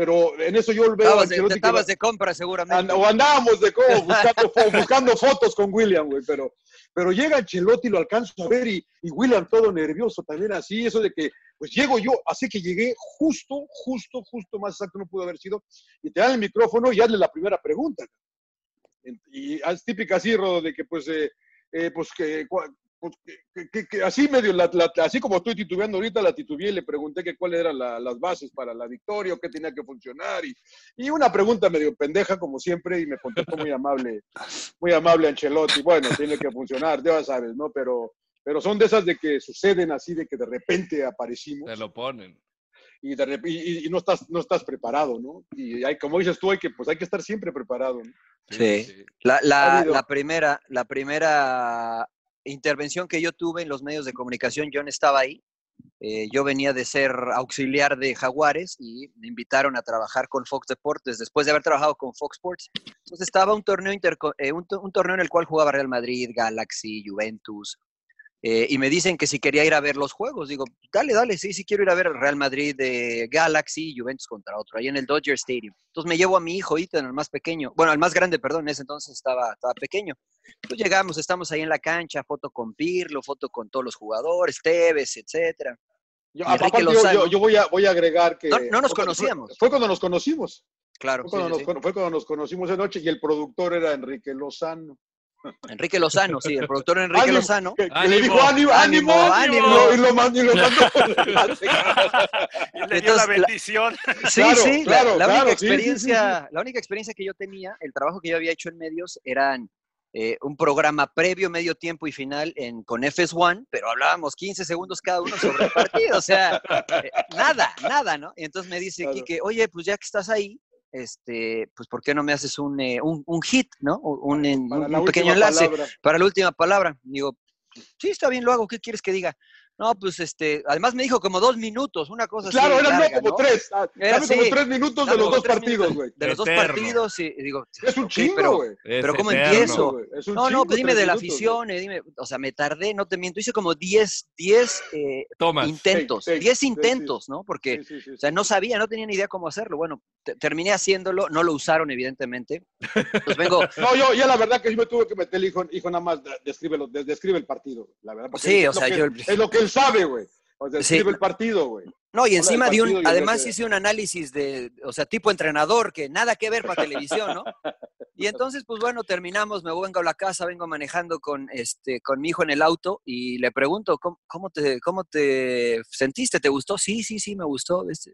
Pero en eso yo veo a Estabas que estabas de compra seguramente. O andábamos de cómo, buscando, buscando fotos con William, güey, pero, pero llega Ancelotti y lo alcanzo a ver y, y William todo nervioso también así, eso de que, pues llego yo, así que llegué justo, justo, justo, más exacto no pudo haber sido, y te dan el micrófono y hazle la primera pregunta. Y es típica así, Rodo, de que pues, eh, eh, pues que... pues, que- que- así medio, la- la- así como estoy titubeando ahorita, la titubeé y le pregunté que cuáles eran la- las bases para la victoria o qué tenía que funcionar y, y una pregunta medio pendeja, como siempre, y me contestó muy amable, muy amable Ancelotti. Bueno, tiene que funcionar, ya sabes, ¿no? Pero, pero son de esas de que suceden así, de que de repente aparecimos Te lo ponen. y, de rep- y- y no, estás, no estás preparado, ¿no? Y hay, como dices tú, hay que, pues hay que estar siempre preparado, ¿no? Sí. La, la primera, la primera intervención que yo tuve en los medios de comunicación, yo no estaba ahí. Eh, yo venía de ser auxiliar de Jaguares y me invitaron a trabajar con Fox Deportes después de haber trabajado con Fox Sports. Entonces estaba un torneo, eh, un torneo en el cual jugaba Real Madrid, Galaxy, Juventus. Eh, y me dicen que si quería ir a ver los juegos. Digo, dale, dale, sí, sí quiero ir a ver Real Madrid de Galaxy y Juventus contra otro, ahí en el Dodger Stadium. Entonces me llevo a mi hijo Ethan, el más pequeño. Bueno, el más grande, perdón, en ese entonces estaba, estaba pequeño. Pues llegamos, estamos ahí en la cancha, foto con Pirlo, foto con todos los jugadores, Tevez, etcétera. Yo, aparte, yo, voy, a, voy a agregar que... No- no nos fue- conocíamos. Fue, cuando nos conocimos. Claro, Fue cuando, sí, nos, sí. fue cuando nos conocimos de noche y el productor era Enrique Lozano. Enrique Lozano, sí, el productor Enrique Ánimo, Lozano. Que, que le Ánimo, dijo ánimo, ánimo, ánimo, y lo- y lo mandó- y lo mandó. Y le dio Entonces, la la- bendición. Sí, Claro, sí, la- claro, la, claro, única sí, sí, sí, experiencia, la única experiencia que yo tenía, el trabajo que yo había hecho en medios eran eh, un programa previo, medio tiempo y final en, con FS1, pero hablábamos 15 segundos cada uno sobre el partido, o sea, eh, nada, nada, ¿no? Y entonces me dice Claro. Quique, oye, pues ya que estás ahí, este, pues ¿por qué no me haces un, eh, un, un hit, ¿no? Un, pequeño enlace palabra. para la última palabra. Digo, sí, está bien, lo hago, ¿qué quieres que diga? No, pues este, además me dijo como dos minutos, una cosa Claro, así. eran no, larga, como ¿no? tres. ah, Era Dame como tres minutos de los dos partidos, güey. De los dos partidos, y digo, Es un ok, chingo, pero- güey. Es Pero ¿cómo eterno. empiezo? güey. Es un No, no, pues dime de la minutos, afición, eh, dime, o sea, me tardé, no te miento, hice como 10, 10 eh, Tomas. intentos, sí, 10 sí, sí. intentos, ¿no? Porque, Sí, sí, sí, o sea, no sabía, no tenía ni idea cómo hacerlo. Bueno, te- terminé haciéndolo, no lo usaron, evidentemente. Pues vengo, No, yo ya la verdad que sí me tuve que meter el hijo, hijo nada más, describe el partido, la verdad. porque Sí, es o lo sea, que- yo- Es lo que él sabe, güey. O sea, Sí. describe el partido, güey. No, y encima de un, además de- hice un análisis de, o sea, tipo entrenador, que nada que ver para televisión, ¿no? Y entonces, pues bueno, terminamos, me vengo a la casa, vengo manejando con, este, con mi hijo en el auto y le pregunto, ¿cómo, cómo te, ¿cómo te sentiste? ¿Te gustó? Sí, sí, sí, me gustó. este.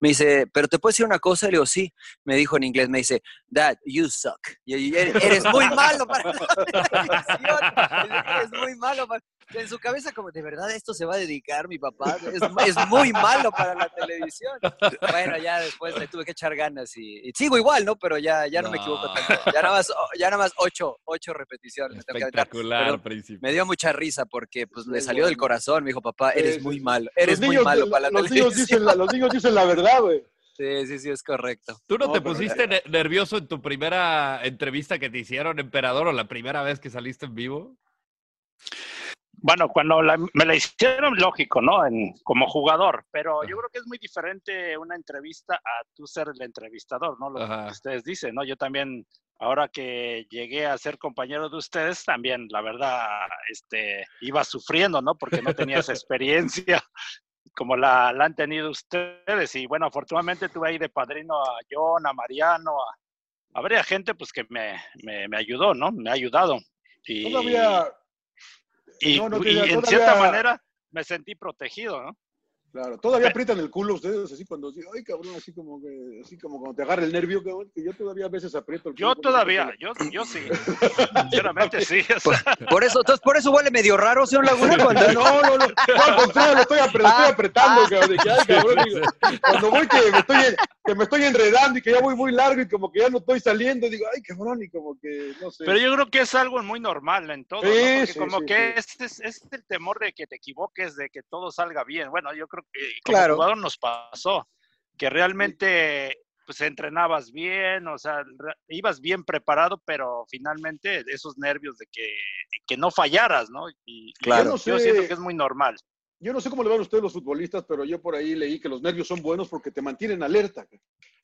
Me dice, ¿pero te puedo decir una cosa? Le digo, sí. Me dijo en inglés, me dice, Dad, you suck. Y yo, "Eres- eres muy malo para la televisión. Eres muy malo para... En su cabeza como, ¿de verdad esto se va a dedicar mi papá? Es, es muy malo para la televisión. Bueno, ya después le tuve que echar ganas y, y sigo igual, ¿no? Pero ya, ya no, me equivoco tanto. Ya nada más, ya nada más ocho, ocho repeticiones. Espectacular, príncipe. Me dio mucha risa porque pues le salió del corazón. Me dijo, papá, eres sí, muy malo. Eres muy malo para la los niños, televisión. dicen la, los niños dicen la verdad, güey. Sí, sí, sí, es correcto. ¿Tú no, No, te pusiste ne- nervioso en tu primera entrevista que te hicieron, emperador, o la primera vez que saliste en vivo? Bueno, cuando me la hicieron, lógico, ¿no? En, como jugador, pero yo creo que es muy diferente una entrevista a tú ser el entrevistador, ¿no? Lo que ustedes dicen, ¿no? Yo también, ahora que llegué a ser compañero de ustedes, también, la verdad, este, iba sufriendo, ¿no? Porque no tenía esa experiencia como la, han tenido ustedes. Y bueno, afortunadamente tuve ahí de padrino a John, a Mariano, a, a varias gente, pues que me, me, me ayudó, ¿no? Me ha ayudado. Y, Todavía y, en cierta manera me sentí protegido, ¿no? Claro, todavía aprietan el culo ustedes, así cuando, ay cabrón, así como que, así como cuando te agarra el nervio, cabrón, que yo todavía a veces aprieto el culo. Yo todavía, yo, yo sí, sinceramente sí. Por, eso, entonces por eso huele medio raro, señor Laguna, cuando... No, no, no, no, al contrario, lo estoy, apretando, estoy apretando, cabrón, que, ay cabrón, digo, cuando voy que me, estoy, que me estoy enredando y que ya voy muy largo y como que ya no estoy saliendo, digo, ay cabrón, y como que, no sé. Pero yo creo que es algo muy normal en todo, ¿no? Porque como que es, es, es el temor de que te equivoques, de que todo salga bien. Bueno, yo creo que... Claro nos pasó, que realmente pues entrenabas bien, o sea, ibas bien preparado, pero finalmente esos nervios de que, que no fallaras, ¿no? Y, claro. yo, siento que es muy normal. Yo no sé cómo le van a ustedes los futbolistas, pero yo por ahí leí que los nervios son buenos porque te mantienen alerta,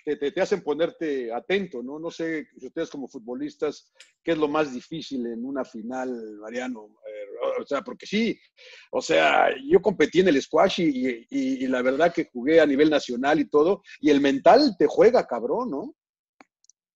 te, hacen ponerte atento, ¿no? No sé si ustedes como futbolistas, ¿qué es lo más difícil en una final, Mariano? Eh, o sea, porque sí, o sea, yo competí en el squash y, y, la verdad que jugué a nivel nacional y todo, y el mental te juega, cabrón, ¿no?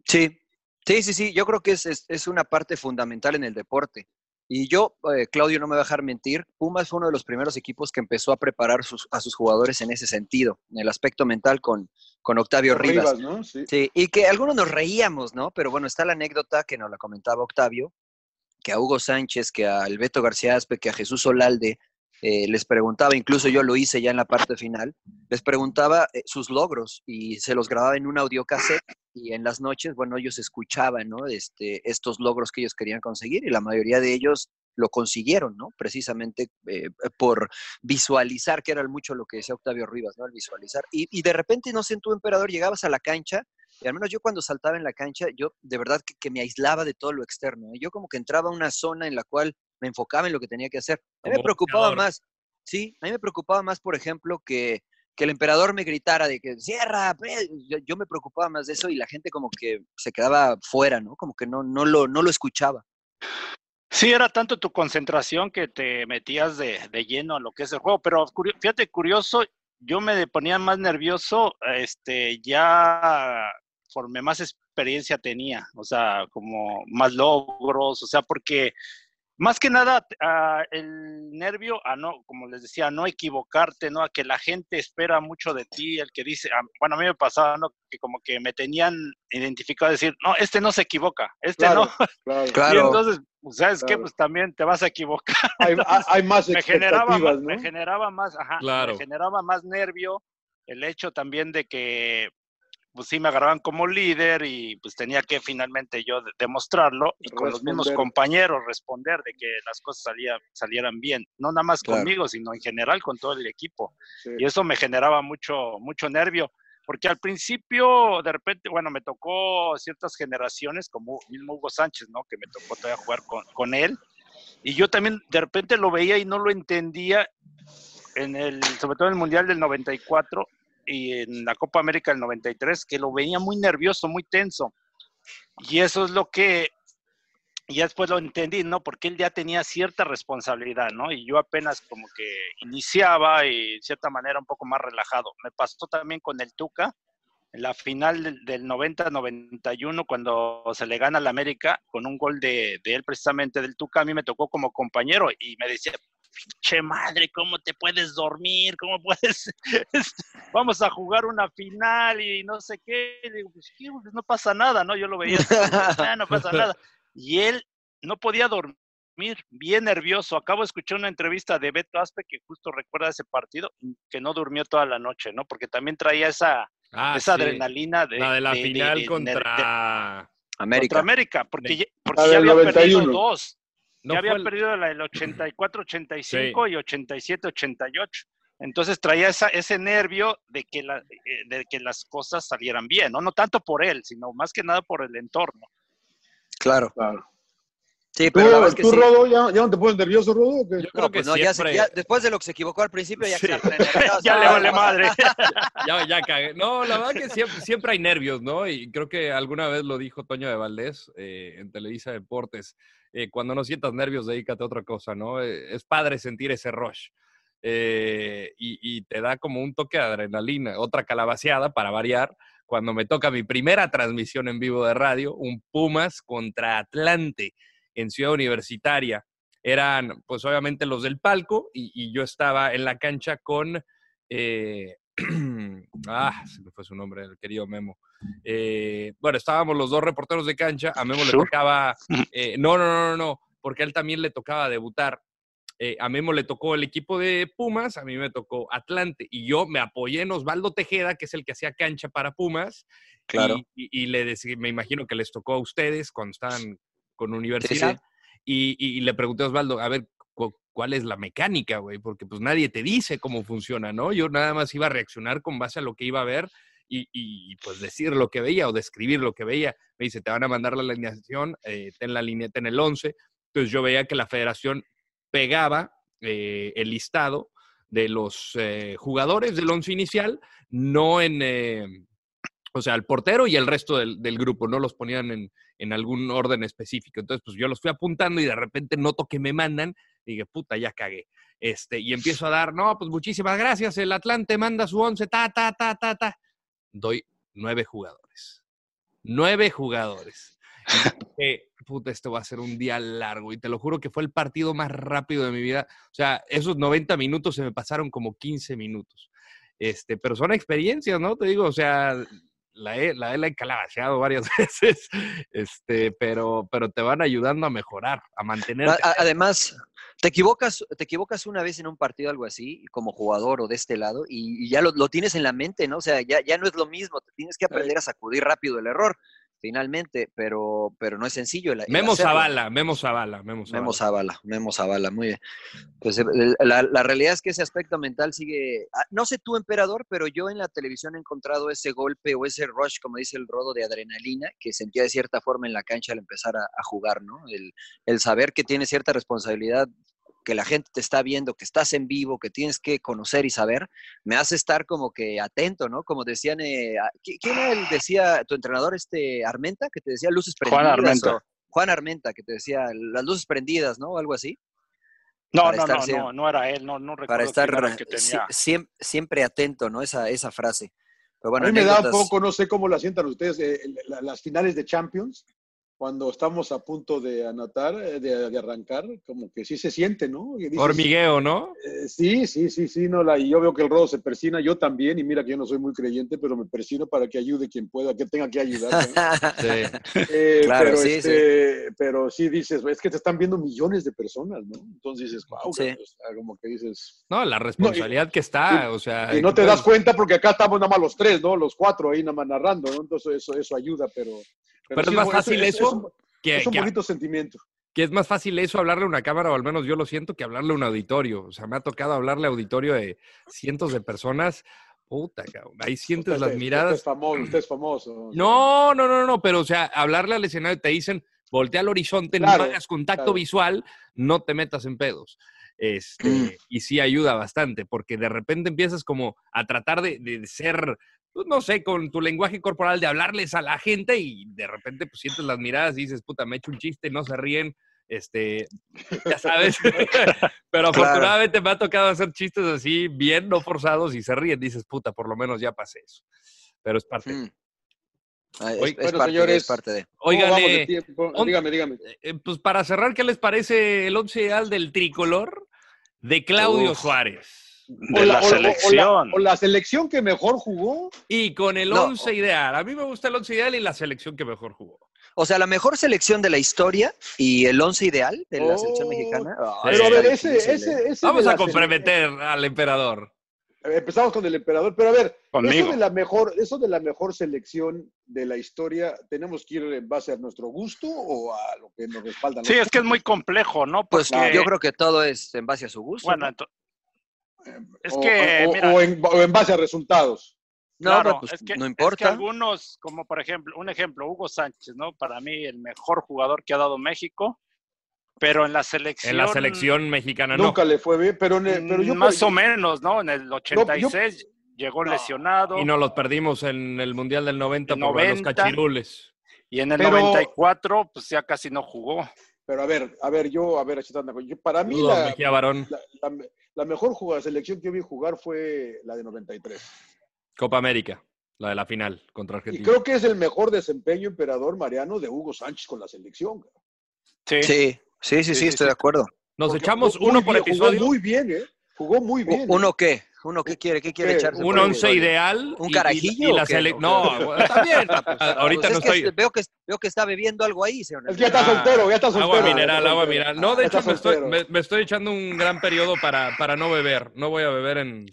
Sí, sí, sí, sí, yo creo que es, es una parte fundamental en el deporte. Y yo, eh, Claudio, no me va a dejar mentir, Pumas fue uno de los primeros equipos que empezó a preparar a sus jugadores en ese sentido, en el aspecto mental con, con Octavio Rivas. ¿no? sí. sí. y que algunos nos reíamos, ¿no? Pero bueno, está la anécdota que nos la comentaba Octavio, que a Hugo Sánchez, que a Alberto García Aspe, que a Jesús Olalde, eh, les preguntaba, incluso yo lo hice ya en la parte final, les preguntaba eh, sus logros y se los grababa en un audiocassette y en las noches, bueno, ellos escuchaban, ¿no? Este, estos logros que ellos querían conseguir y la mayoría de ellos lo consiguieron, ¿no? Precisamente eh, por visualizar, que era mucho lo que decía Octavio Rivas, ¿no? El visualizar. Y, de repente, no sé, en tu emperador llegabas a la cancha y al menos yo cuando saltaba en la cancha, yo de verdad que, me aislaba de todo lo externo. Yo como que entraba a una zona en la cual me enfocaba en lo que tenía que hacer. A mí me preocupaba más, sí, a mí me preocupaba más, por ejemplo, que, que el emperador me gritara de que cierra, yo, me preocupaba más de eso y la gente como que se quedaba fuera, ¿no? Como que no, no, lo, no lo escuchaba. Sí, era tanto tu concentración que te metías de, de lleno a lo que es el juego, pero fíjate, curioso, yo me ponía más nervioso, este, ya conforme más experiencia tenía, o sea, como más logros, o sea, porque más que nada, uh, el nervio a no, como les decía, a no equivocarte, ¿no? A que la gente espera mucho de ti, el que dice, uh, bueno, a mí me pasaba, ¿no? Que como que me tenían identificado, decir, no, este no se equivoca, este no. Claro, y entonces, pues, ¿sabes qué? Pues también te vas a equivocar. Hay, hay más me generaba, ¿no? me generaba más, ajá, me generaba más nervio el hecho también de que pues sí me agarraban como líder y pues tenía que finalmente yo demostrarlo y con los mismos compañeros responder de que las cosas salieran bien, no nada más conmigo, sino en general con todo el equipo. Y eso me generaba mucho, mucho nervio, porque al principio de repente, bueno, me tocó ciertas generaciones, como mismo Hugo Sánchez, ¿no? Que me tocó todavía jugar con, con él, y yo también de repente lo veía y no lo entendía en el, sobre todo en el Mundial del 94, y en la Copa América del 93, que lo veía muy nervioso, muy tenso. Y eso es lo que ya después lo entendí, ¿no? Porque él ya tenía cierta responsabilidad, ¿no? Y yo apenas como que iniciaba y de cierta manera un poco más relajado. Me pasó también con el Tuca, en la final del, 90-91, cuando se le gana al América con un gol de, de, él precisamente del Tuca, a mí me tocó como compañero y me decía, che madre, ¿cómo te puedes dormir? ¿Cómo puedes? Este, vamos a jugar una final y no sé qué. digo, pues, pues, no pasa nada, ¿no? Yo lo veía, ah, no pasa nada. Y él no podía dormir, bien nervioso. Acabo de escuchar una entrevista de Beto Aspe que justo recuerda ese partido, que no durmió toda la noche, ¿no? Porque también traía esa, ah, esa adrenalina de la de la final contra América. Contra América, porque, porque ya había perdido dos ya había perdido la del 84-85 y 87-88. Entonces traía esa, ese nervio de que, la, eh, de que las cosas salieran bien, ¿no? No tanto por él, sino más que nada por el entorno. Claro. claro. Sí, ¿Tú, pero la verdad es que tú, sí. Rodo, ya, ya no te pones nervioso, Rodo? Yo creo que Pues no, ya, siempre- ya después de lo que se equivocó al principio, ya Sí. Ya le vale madre. Ya, ya cagué. No, la verdad que siempre, siempre hay nervios, ¿no? Y creo que alguna vez lo dijo Toño de Valdés eh, en Televisa Deportes. Eh, cuando no sientas nervios, dedícate a otra cosa, ¿no? Eh, es padre sentir ese rush. eh, y, y te da como un toque de adrenalina, otra calabaceada para variar. Cuando me toca mi primera transmisión en vivo de radio, un Pumas contra Atlante en Ciudad Universitaria. Eran, pues obviamente, los del palco y, y yo estaba en la cancha con eh, ah, se me fue su nombre, el querido Memo. Eh, bueno, estábamos los dos reporteros de cancha. A Memo le tocaba. eh, no, no, no, no, no, porque a él también le tocaba debutar. Eh, a Memo le tocó el equipo de Pumas, a mí me tocó Atlante. Y yo me apoyé en Osvaldo Tejeda, que es el que hacía cancha para Pumas. Claro. Y, y- y le decí- me imagino que les tocó a ustedes cuando estaban con universidad. Y, y- y le pregunté a Osvaldo, a ver, ¿cuál es la mecánica, güey? Porque pues nadie te dice cómo funciona, ¿no? Yo nada más iba a reaccionar con base a lo que iba a ver y, pues decir lo que veía o describir lo que veía. Me dice, te van a mandar la alineación, eh, ten la línea, ten el 11. Entonces yo veía que la federación pegaba eh, el listado de los eh, jugadores del once inicial, no en, eh, o sea, el portero y el resto del, del grupo, no los ponían en, en algún orden específico. Entonces, pues yo los fui apuntando y de repente noto que me mandan y dije, puta, ya cagué. Este, y empiezo a dar, no, pues muchísimas gracias, el Atlante manda su once, ta, ta, ta, ta, ta. Doy nueve jugadores. Nueve jugadores. Dije, puta, esto va a ser un día largo. Y te lo juro que fue el partido más rápido de mi vida. O sea, esos 90 minutos se me pasaron como 15 minutos. Este, pero son experiencias, ¿no? Te digo, o sea, la he, la he, la he calabaceado varias veces, este, pero, pero te van ayudando a mejorar, a mantener. Además, te equivocas, te equivocas una vez en un partido, algo así, como jugador o de este lado, y, y ya lo, lo tienes en la mente, ¿no? O sea, ya, ya no es lo mismo, te tienes que aprender a sacudir rápido el error, finalmente, pero, pero no es sencillo. El, el Memo hacerlo. Zavala, Memo Zavala, Memo Zavala. Memo Zavala, Memo Zavala, muy bien. Pues el- la, la realidad es que ese aspecto mental sigue, ah, no sé tú, emperador, pero yo en la televisión he encontrado ese golpe o ese rush, como dice el rodo de adrenalina, que sentía de cierta forma en la cancha al empezar a, a jugar, ¿no? El, el saber que tienes cierta responsabilidad, que la gente te está viendo, que estás en vivo, que tienes que conocer y saber, me hace estar como que atento, ¿no? Como decían, eh, ah, ¿qui- ¿quién era el, decía, tu entrenador, este, Armenta, que te decía luces prendidas? Juan Armenta. o- Juan Armenta, que te decía las luces prendidas, ¿no? Algo así. No, no, estar no, siempre- no, no era él, no, no recuerdo para quién estar era el que si- tenía. siem- siempre atento, ¿no? Esa, esa frase. Pero bueno, a mí me da un poco, no sé cómo la sientan ustedes, eh, la- las finales de Champions, cuando estamos a punto de anotar, eh, de, de arrancar, como que sí se siente, ¿no? Dices, Hormigueo, ¿no? eh, sí, sí, sí, sí, no, la, y yo veo que el rodo se persina, yo también, y mira que yo no soy muy creyente, pero me persino para que ayude quien pueda, que tenga que ayudar. ¿no? Sí. Eh, Claro, pero, sí, este, pero sí dices, es que te están viendo millones de personas, ¿no? Entonces dices, wow, Sí. como que dices, No, la responsabilidad que está, o sea. y no te das cuenta porque acá estamos nada más los tres, ¿no? Los cuatro ahí nada más narrando, ¿no? Entonces eso, eso ayuda, pero... Pero es más fácil es- eso Es un, que, es un que- bonito sentimiento. que es más fácil eso hablarle a una cámara, o al menos yo lo siento, que hablarle a un auditorio. O sea, me ha tocado hablarle a auditorio de cientos de personas. Puta, cabrón. Ahí sientes Usted- las usted miradas. es famoso, usted es famoso. No, no, no, no, pero o sea, hablarle al escenario te dicen, voltea al horizonte, Claro, no hagas contacto claro. visual, no te metas en pedos. Este, Mm. Y sí ayuda bastante, porque de repente empiezas como a tratar de, de ser, pues, no sé, con tu lenguaje corporal, de hablarles a la gente y de repente pues sientes las miradas y dices, puta, me he hecho un chiste, no se ríen, este, ya sabes. Pero Claro. afortunadamente me ha tocado hacer chistes así, bien, no forzados, y se ríen, dices, puta, por lo menos ya pasé eso. Pero es parte. Mm. Ah, es, Oye, es bueno, parte señores, es parte de. ¿Cómo Oigan, eh, dígame, dígame. Eh, pues para cerrar, ¿qué les parece el once ideal del tricolor de Claudio Uf. Suárez? De la selección. O la, selección que mejor jugó. Y con el No. once ideal. A mí me gusta el once ideal y la selección que mejor jugó. O sea, la mejor selección de la historia y el once ideal de la selección Oh, mexicana. Ah, Pero a ver, ese, ese, ¿eh? ese Vamos a comprometer al emperador. Empezamos con el emperador, pero a ver, eso de la mejor, eso de la mejor selección de la historia, ¿tenemos que ir en base a nuestro gusto o a lo que nos respaldan? Sí, es que es muy complejo, ¿no? Pues yo creo que todo es en base a su gusto. bueno, ¿no? Es o, que, o- mira, o en, o en base a resultados. No, claro, pues, es que, no es que importa. algunos, como por ejemplo, un ejemplo, Hugo Sánchez, ¿no? Para mí el mejor jugador que ha dado México pero en la selección. En la selección mexicana no. Nunca le fue bien, pero, en el- pero yo más o menos, ¿no? En el 86 llegó No. lesionado Y no los perdimos en el Mundial del 90 El por los 90. cachirules. y en el Pero- 94 pues ya casi no jugó. Pero a ver, a ver, yo, a ver, yo- para mí la, la, la- la mejor jugada, selección que vi jugar fue la de 93. Copa América, la de la final contra Y Argentina. creo que es el mejor desempeño, emperador Mariano, de Hugo Sánchez con la selección. Sí. Sí, sí, sí, sí, sí, estoy sí. de acuerdo. Nos Porque echamos uno por bien, episodio. Jugó muy bien, ¿eh? Jugó muy bien. ¿eh? ¿Uno qué? ¿Uno qué quiere? ¿Qué quiere ¿Qué? echarse? Un once ideal. ¿Un y- y- carajillo Y, o la No, bueno, también. Ah, pues, Ah, Ahorita pues no es que estoy. Veo que, veo que está bebiendo algo ahí, señor. Es que ya está Ah, soltero, ya está soltero. Agua mineral, agua mineral. No, de hecho me estoy, me, me estoy echando un gran periodo para, para no beber. No voy a beber en,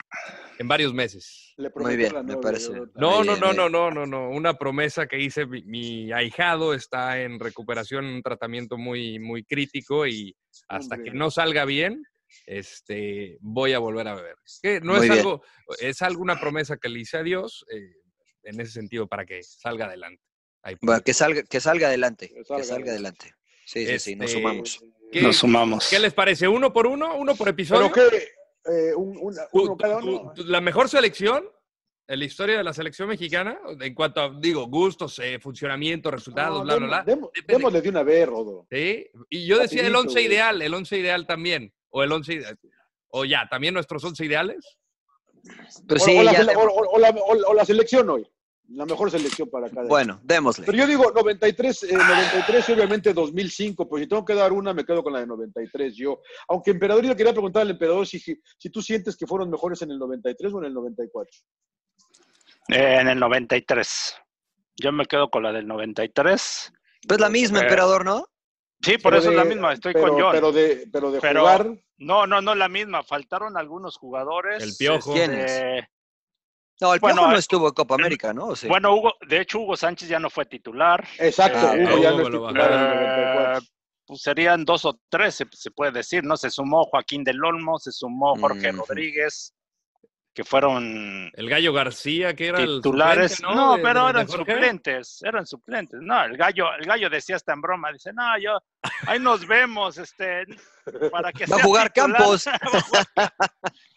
en varios meses. Le Muy bien, me parece. No, no, no, no, no, no, no. Una promesa que hice. Mi, mi ahijado está en recuperación, un tratamiento muy, muy crítico y hasta Hombre. que no salga bien, este, voy a volver a beber. Que no Muy es bien. algo, es alguna promesa que le hice a Dios eh, en ese sentido para que salga adelante. Ahí Bueno, que salga, que salga adelante. Que Que salga salga, adelante. adelante. Sí, sí, sí, nos Este, sumamos. ¿Qué, Nos sumamos. qué les parece? ¿Uno por uno? ¿Uno por episodio? Pero que eh, un- uno cada uno. tú- la mejor selección en la historia de la selección mexicana, en cuanto a, digo, gustos, eh, funcionamiento, resultados, No, bla, bla, demo- bla. Depende. Démosle de una vez, Rodo. ¿sí? Y yo decía el Rapidito, once güey. ideal, el once ideal también. O el once ideal. O ya, también nuestros once ideales. Pues o, sí, o la, ya o- o- o la, o- o la selección hoy. La mejor selección para cada. Bueno, démosle. Pero yo digo 93, eh, 93 y obviamente 2005, pues si tengo que dar una, me quedo con la de 93 yo. Aunque Emperador, yo le quería preguntar al Emperador si, si tú sientes que fueron mejores en el 93 o en el 94. Eh, en el 93. Yo me quedo con la del 93. Pues la misma, Eh, emperador, ¿no? Sí, por Pero eso es la de- misma, estoy pero, con John. Pero de, pero de Pero- jugar, No, no, no la misma. Faltaron algunos jugadores. El Piojo. ¿Quiénes? este, No, el Bueno, Piojo no eh, estuvo en Copa América, ¿no? Bueno, Hugo, de hecho, Hugo Sánchez ya no fue titular. exacto, Ah, Hugo ya no es titular Eh, 94. pues serían dos o tres, se, se puede decir, ¿no? Se sumó Joaquín del Olmo, se sumó Jorge. Rodríguez, que fueron El Gallo García, que era el titulares. suplente, No, pero de- de eran suplentes, eran suplentes. No, el gallo, el gallo decía hasta en broma, dice, no, yo, ahí nos vemos, este, para que Va a jugar titular". Campos.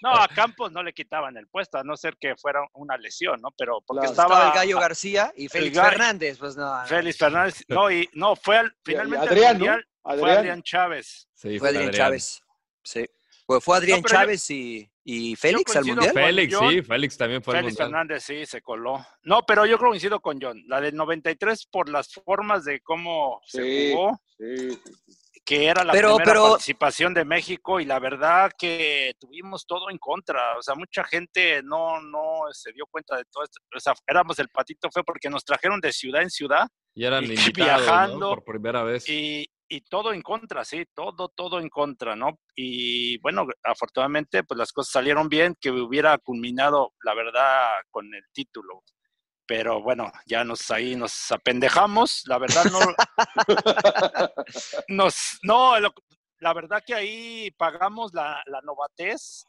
No, a Campos no le quitaban el puesto, a no ser que fuera una lesión, ¿no? Pero porque Claro. Estaba, estaba, el Gallo García y Félix Gallo- Fernández, pues no. Félix Fernández, no, y no, fue al, finalmente al Adrián, ¿no? Mundial, fue Adrián. Adrián Chávez. Sí, Fue Adrián Chávez. Sí. Fue, fue Adrián No, Chávez y, y Félix al Mundial. con Félix, John. sí, Félix también fue al Félix Mundial. Fernández sí se coló. No, pero yo creo que coincido con John. La del 93 por las formas de cómo se jugó, Sí, sí, sí. que era la Pero- primera pero- participación de México y la verdad que tuvimos todo en contra. O sea, mucha gente no, no se dio cuenta de todo esto. O sea, éramos el patito fue porque nos trajeron de ciudad en ciudad Y eran Y invitados, ¿no? viajando, Por primera vez. y, y todo en contra, sí, todo, todo en contra, ¿no? Y bueno, afortunadamente, pues las cosas salieron bien, que hubiera culminado, la verdad, con el título. Pero bueno, ya nos ahí nos apendejamos, la verdad no. nos, no, lo- la verdad que ahí pagamos la, la novatez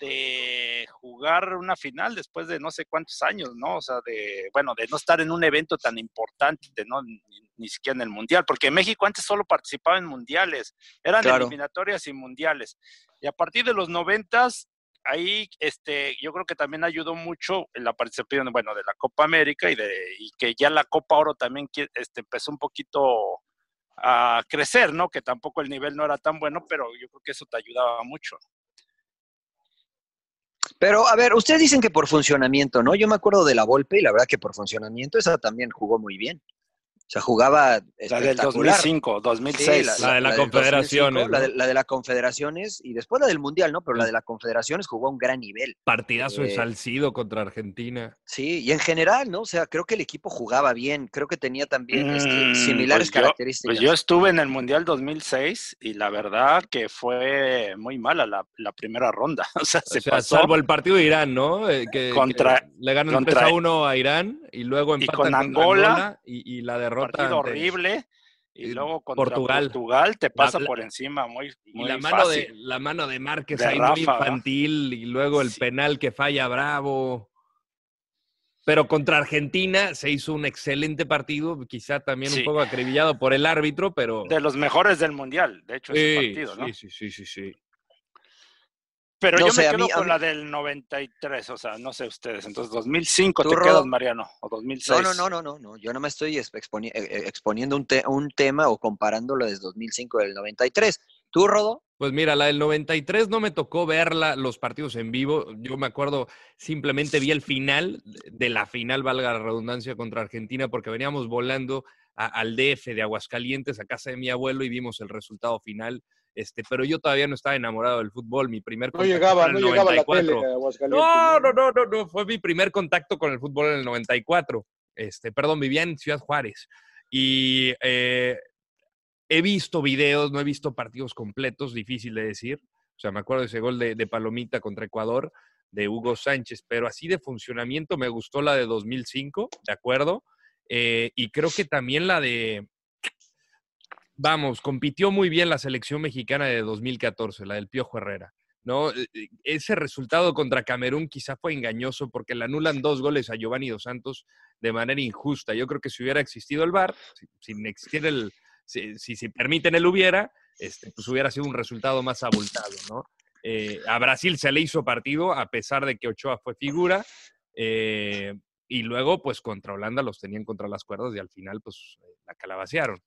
de jugar una final después de no sé cuántos años, ¿no? O sea, de, bueno, de no estar en un evento tan importante, ¿no? Ni, ni siquiera en el mundial, porque México antes solo participaba en mundiales, eran Claro. eliminatorias y mundiales. Y a partir de los noventas, ahí, este, yo creo que también ayudó mucho en la participación, bueno, de la Copa América y de, y que ya la Copa Oro también, este, empezó un poquito a crecer, ¿no? Que tampoco el nivel no era tan bueno, pero yo creo que eso te ayudaba mucho. Pero, a ver, ustedes dicen que por funcionamiento, ¿no? Yo me acuerdo de la Volpe y la verdad que por funcionamiento esa también jugó muy bien. O sea, jugaba La del espectacular. 2005, Sí, 2006. La de la del Confederaciones, 2005, La de, ¿no? la de la Confederaciones y después la del Mundial, ¿no? Pero la de la Confederaciones jugó a un gran nivel. Partidazo de Eh, Salcido contra Argentina. Sí, y en general, ¿no? O sea, creo que el equipo jugaba bien. Creo que tenía también este, Mm, similares pues yo- características. Pues yo estuve en el Mundial 2006 y la verdad que fue muy mala la, la primera ronda. O sea, se sea, pasó. salvo el partido de Irán, ¿no? Eh, que, Contra- que le ganan contra- 3 a 1 a Irán y luego Y empatan con Angola, y, y la derrota. partido ante- horrible. Y y luego contra Portugal. Portugal, te pasa la- por encima muy, Y muy la mano, de, la mano de Márquez De ahí Rafa, muy ¿verdad? infantil y luego el Sí. penal que falla Bravo. pero contra Argentina se hizo un excelente partido, quizá también un poco acribillado por el árbitro, pero... De los mejores del mundial, de hecho, ese partido, ¿no? sí, sí, sí, sí. Pero No yo sé, me a quedo mí- con mí- la del 93, o sea, no sé ustedes. Entonces, 2005 Tú, te quedas, Mariano, o 2006. No, no, no, no, no, no. Yo no me estoy exponi- eh, eh, exponiendo un, te- un tema o comparándolo desde 2005 del 93. ¿Tú, Rodo? Pues mira, la del 93 no me tocó verla, los partidos en vivo. Yo me acuerdo, simplemente vi el final, de la final, valga la redundancia, contra Argentina, porque veníamos volando a- al DF de Aguascalientes, a casa de mi abuelo, y vimos el resultado final. Este, pero yo todavía no estaba enamorado del fútbol. Mi primer No contacto llegaba, fue en no el llegaba la 94. tele. No, no, no, no, no, fue mi primer contacto con el fútbol en el 94. Este, perdón, vivía en Ciudad Juárez. Y eh, he visto videos, no he visto partidos completos, difícil de decir. O sea, me acuerdo de ese gol de, de Palomita contra Ecuador, de Hugo Sánchez, pero así de funcionamiento me gustó la de 2005, ¿de acuerdo? Eh, y creo que también la de, vamos, compitió muy bien la selección mexicana de 2014, la del Piojo Herrera. ¿no? Eh, eh, Ese resultado contra Camerún quizá fue engañoso porque le anulan dos goles a Giovanni Dos Santos de manera injusta. Yo creo que si hubiera existido el VAR, si- sin existir el, si, si, si permiten el hubiera, este, pues hubiera sido un resultado más abultado, ¿no? Eh, a Brasil se le hizo partido a pesar de que Ochoa fue figura. eh, y luego, pues contra Holanda los tenían contra las cuerdas y al final, pues eh, la calabacearon.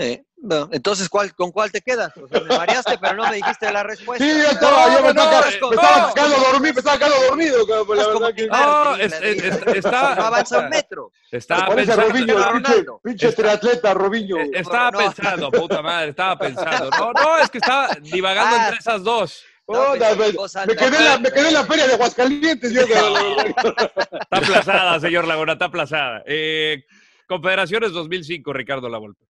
Eh, bueno, entonces, ¿cuál, ¿con cuál te quedas? O sea, me mareaste, pero no me dijiste la respuesta. Sí, yo estaba, No, yo me no, estaba, no, me estaba no. quedando dormido, me estaba quedando dormido, cabrón, pues, la Es como verdad que... No, es- es- es- está- no avanza un metro. Estaba pensando, Robinho, pinche, pinche Está- triatleta, Robinho. eh, estaba No. pensando, puta madre, estaba pensando. No, no, es que estaba divagando Ah. entre esas dos. No, me, quedé en la, me quedé en la feria de Aguascalientes, yo. Está aplazada, señor Laguna, está aplazada. Eh, Confederaciones 2005, Ricardo Lavolpe.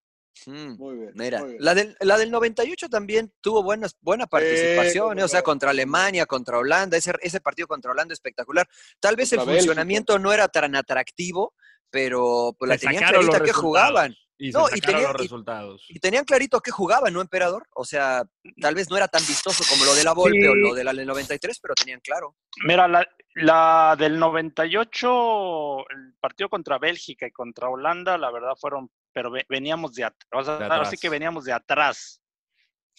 Mm, Muy bien, Mira, muy bien. la del, la del 98 también tuvo buenas, buena participación, eh, o sea, contra Alemania, contra Holanda, ese, ese partido contra Holanda espectacular. Tal vez Contra el Bélgica. funcionamiento no era tan atractivo, pero pues la tenían clarita que resultados. jugaban. Y No, y sacaron tenía- los resultados. Y tenían clarito que jugaban, ¿no, emperador? O sea, tal vez no era tan vistoso como lo de la Volpe o lo de la del 93, pero tenían claro. Mira, la, la del 98, el partido contra Bélgica y contra Holanda, la verdad fueron, pero ve- veníamos de atrás. O sea, De atrás. que veníamos de atrás.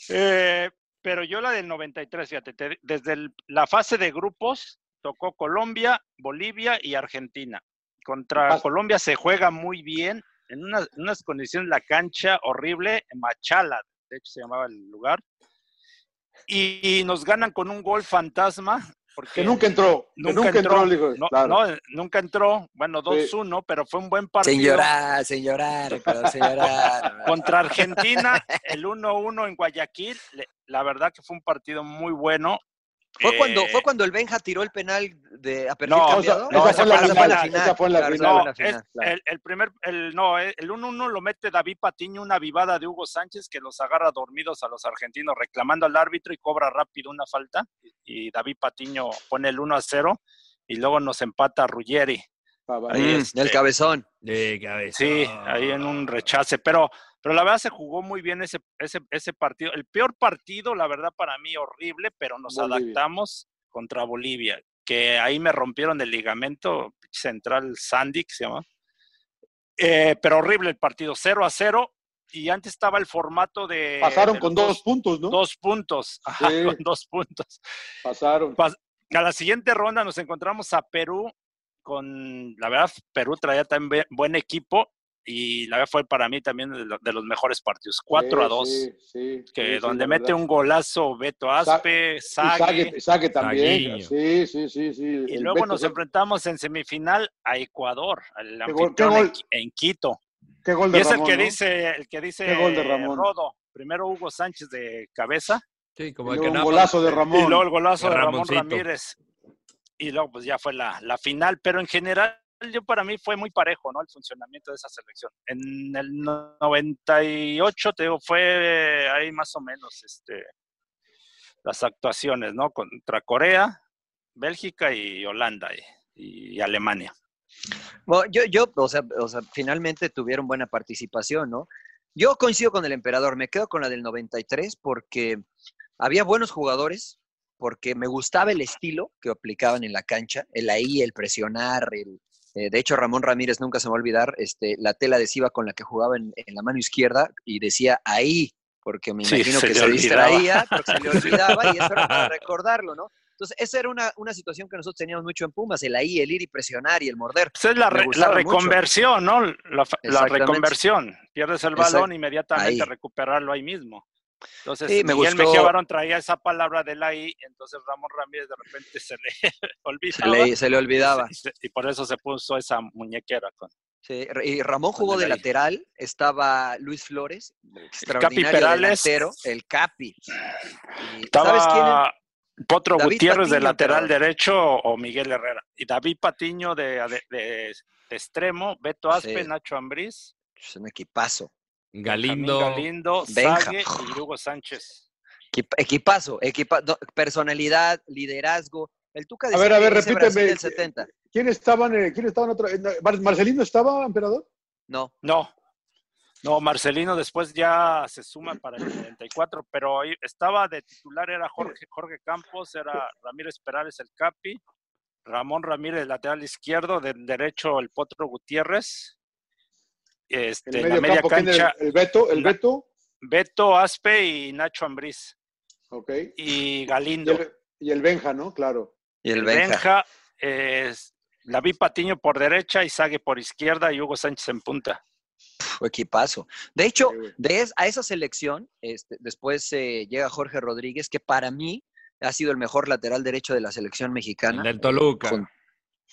Eh, pero yo la del 93, fíjate, te- desde el- la fase de grupos tocó Colombia, Bolivia y Argentina. Contra Colombia se juega muy bien, en unas, unas condiciones la cancha horrible, en Machala, de hecho se llamaba el lugar. Y, y nos ganan con un gol fantasma. Porque Que nunca entró, Nunca, nunca entró, entró, hijo no, claro. no, nunca entró, bueno, 2-1, pero fue un buen partido. Sin llorar, sin llorar, emperador, sin llorar. Contra Argentina, el 1-1 en Guayaquil, la verdad que fue un partido muy bueno. Fue, cuando, Eh, fue cuando el Benja tiró el penal de a perfil No, cambiado. esa- esa fue la esa final, esa fue la claro, final. fue No, la es- final, claro. el, el primer, el, no, eh, el 1-1 lo mete David Patiño, una vivada de Hugo Sánchez que los agarra dormidos a los argentinos reclamando al árbitro y cobra rápido una falta. Y David Patiño pone el 1-0 y luego nos empata Ruggeri. Ahí Mm, este- el cabezón. De. Sí, ahí en un rechace, pero, pero la verdad se jugó muy bien ese, ese, ese partido. El peor partido, la verdad, para mí horrible, pero nos Bolivia. adaptamos contra Bolivia, que ahí me rompieron el ligamento central Sandy, que se llama. Eh, pero horrible el partido, 0 a 0, y antes estaba el formato de... Pasaron de con dos puntos, ¿no? Dos puntos, ajá, Sí. con dos puntos. Pasaron. A la siguiente ronda nos encontramos a Perú con, la verdad, Perú traía también buen equipo y la verdad fue para mí también de, lo- de los mejores partidos. 4 Sí, a 2, sí, sí, que donde mete verdad. un golazo Beto Aspe, Y Sague, Sague, también. Sí, sí, sí, sí. y El luego Beto nos enfrentamos en semifinal a Ecuador, al Qué gol- qué en, en Quito. Qué gol Y de es Ramón, el que ¿no? dice, el que dice Qué gol de Ramón. Rodo. Primero Hugo Sánchez de cabeza Sí, como Y el luego que un golazo de Y Ramón. luego el golazo De de Ramón. Ramírez. Y luego, pues ya fue la, la final. Pero en general, yo para mí fue muy parejo, ¿no? El funcionamiento de esa selección. En el no- 98, te digo, fue ahí más o menos este, las actuaciones, ¿no? Contra Corea, Bélgica y Holanda y, y Alemania. Bueno, yo, yo o, sea, o sea, finalmente tuvieron buena participación, ¿no? Yo coincido con el emperador, me quedo con la del 93 porque había buenos jugadores, porque me gustaba el estilo que aplicaban en la cancha, el ahí, el presionar, el, eh, de hecho, Ramón Ramírez nunca se me va a olvidar este, la tela adhesiva con la que jugaba en, en la mano izquierda y decía ahí, porque me Sí, imagino se que se olvidaba. distraía, porque se le olvidaba y eso era para recordarlo, ¿no? Entonces, esa era una, una situación que nosotros teníamos mucho en Pumas, el ahí, el ir y presionar y el morder. Pues es la, re- la mucho. reconversión, ¿no? La, reconversión. Pierdes el Exacto. balón, inmediatamente Ahí. recuperarlo ahí mismo. Entonces, Sí, me Miguel gustó. Mejía Barón traía esa palabra del ahí, entonces Ramón Ramírez de repente se le Se olvidaba. le, se le olvidaba. Y, se- y por eso se puso esa muñequera con Sí, y Ramón jugó de el lateral, estaba Luis Flores, extraordinario Perales. delantero, el Capi. Y, ¿Sabes quién? Potro David Gutiérrez de lateral pero- derecho o Miguel Herrera. Y David Patiño de, de- de- de extremo, Beto Aspe, Sí. Nacho Ambriz, Es un equipazo. Galindo. Galindo, Benja. Sague y Hugo Sánchez. Equip- Equipazo, equipa- no, personalidad, liderazgo. El Tuca A decía ver, a que ver, repíteme. del 70. ¿Quién estaban, quién estaban Mar- ¿Marcelino estaba, emperador? No, No, no, Marcelino después ya se suma para el 94, pero ahí estaba de titular, era Jorge, Jorge Campos, era Ramírez Perales el Capi, Ramón Ramírez lateral izquierdo, del derecho el Potro Gutiérrez, este, En el la medio media campo, cancha El Beto, el Beto, Beto Aspe y Nacho Ambriz ok. y Y Galindo. el, y el Benja, ¿no? Claro. y el El Benja. Benja, es David Patiño por derecha, Izague por izquierda y Hugo Sánchez en punta. Equipazo. De hecho, de es- a esa selección, este, después eh, llega Jorge Rodríguez, que para mí ha sido el mejor lateral derecho de la selección El mexicana. del Toluca. Con-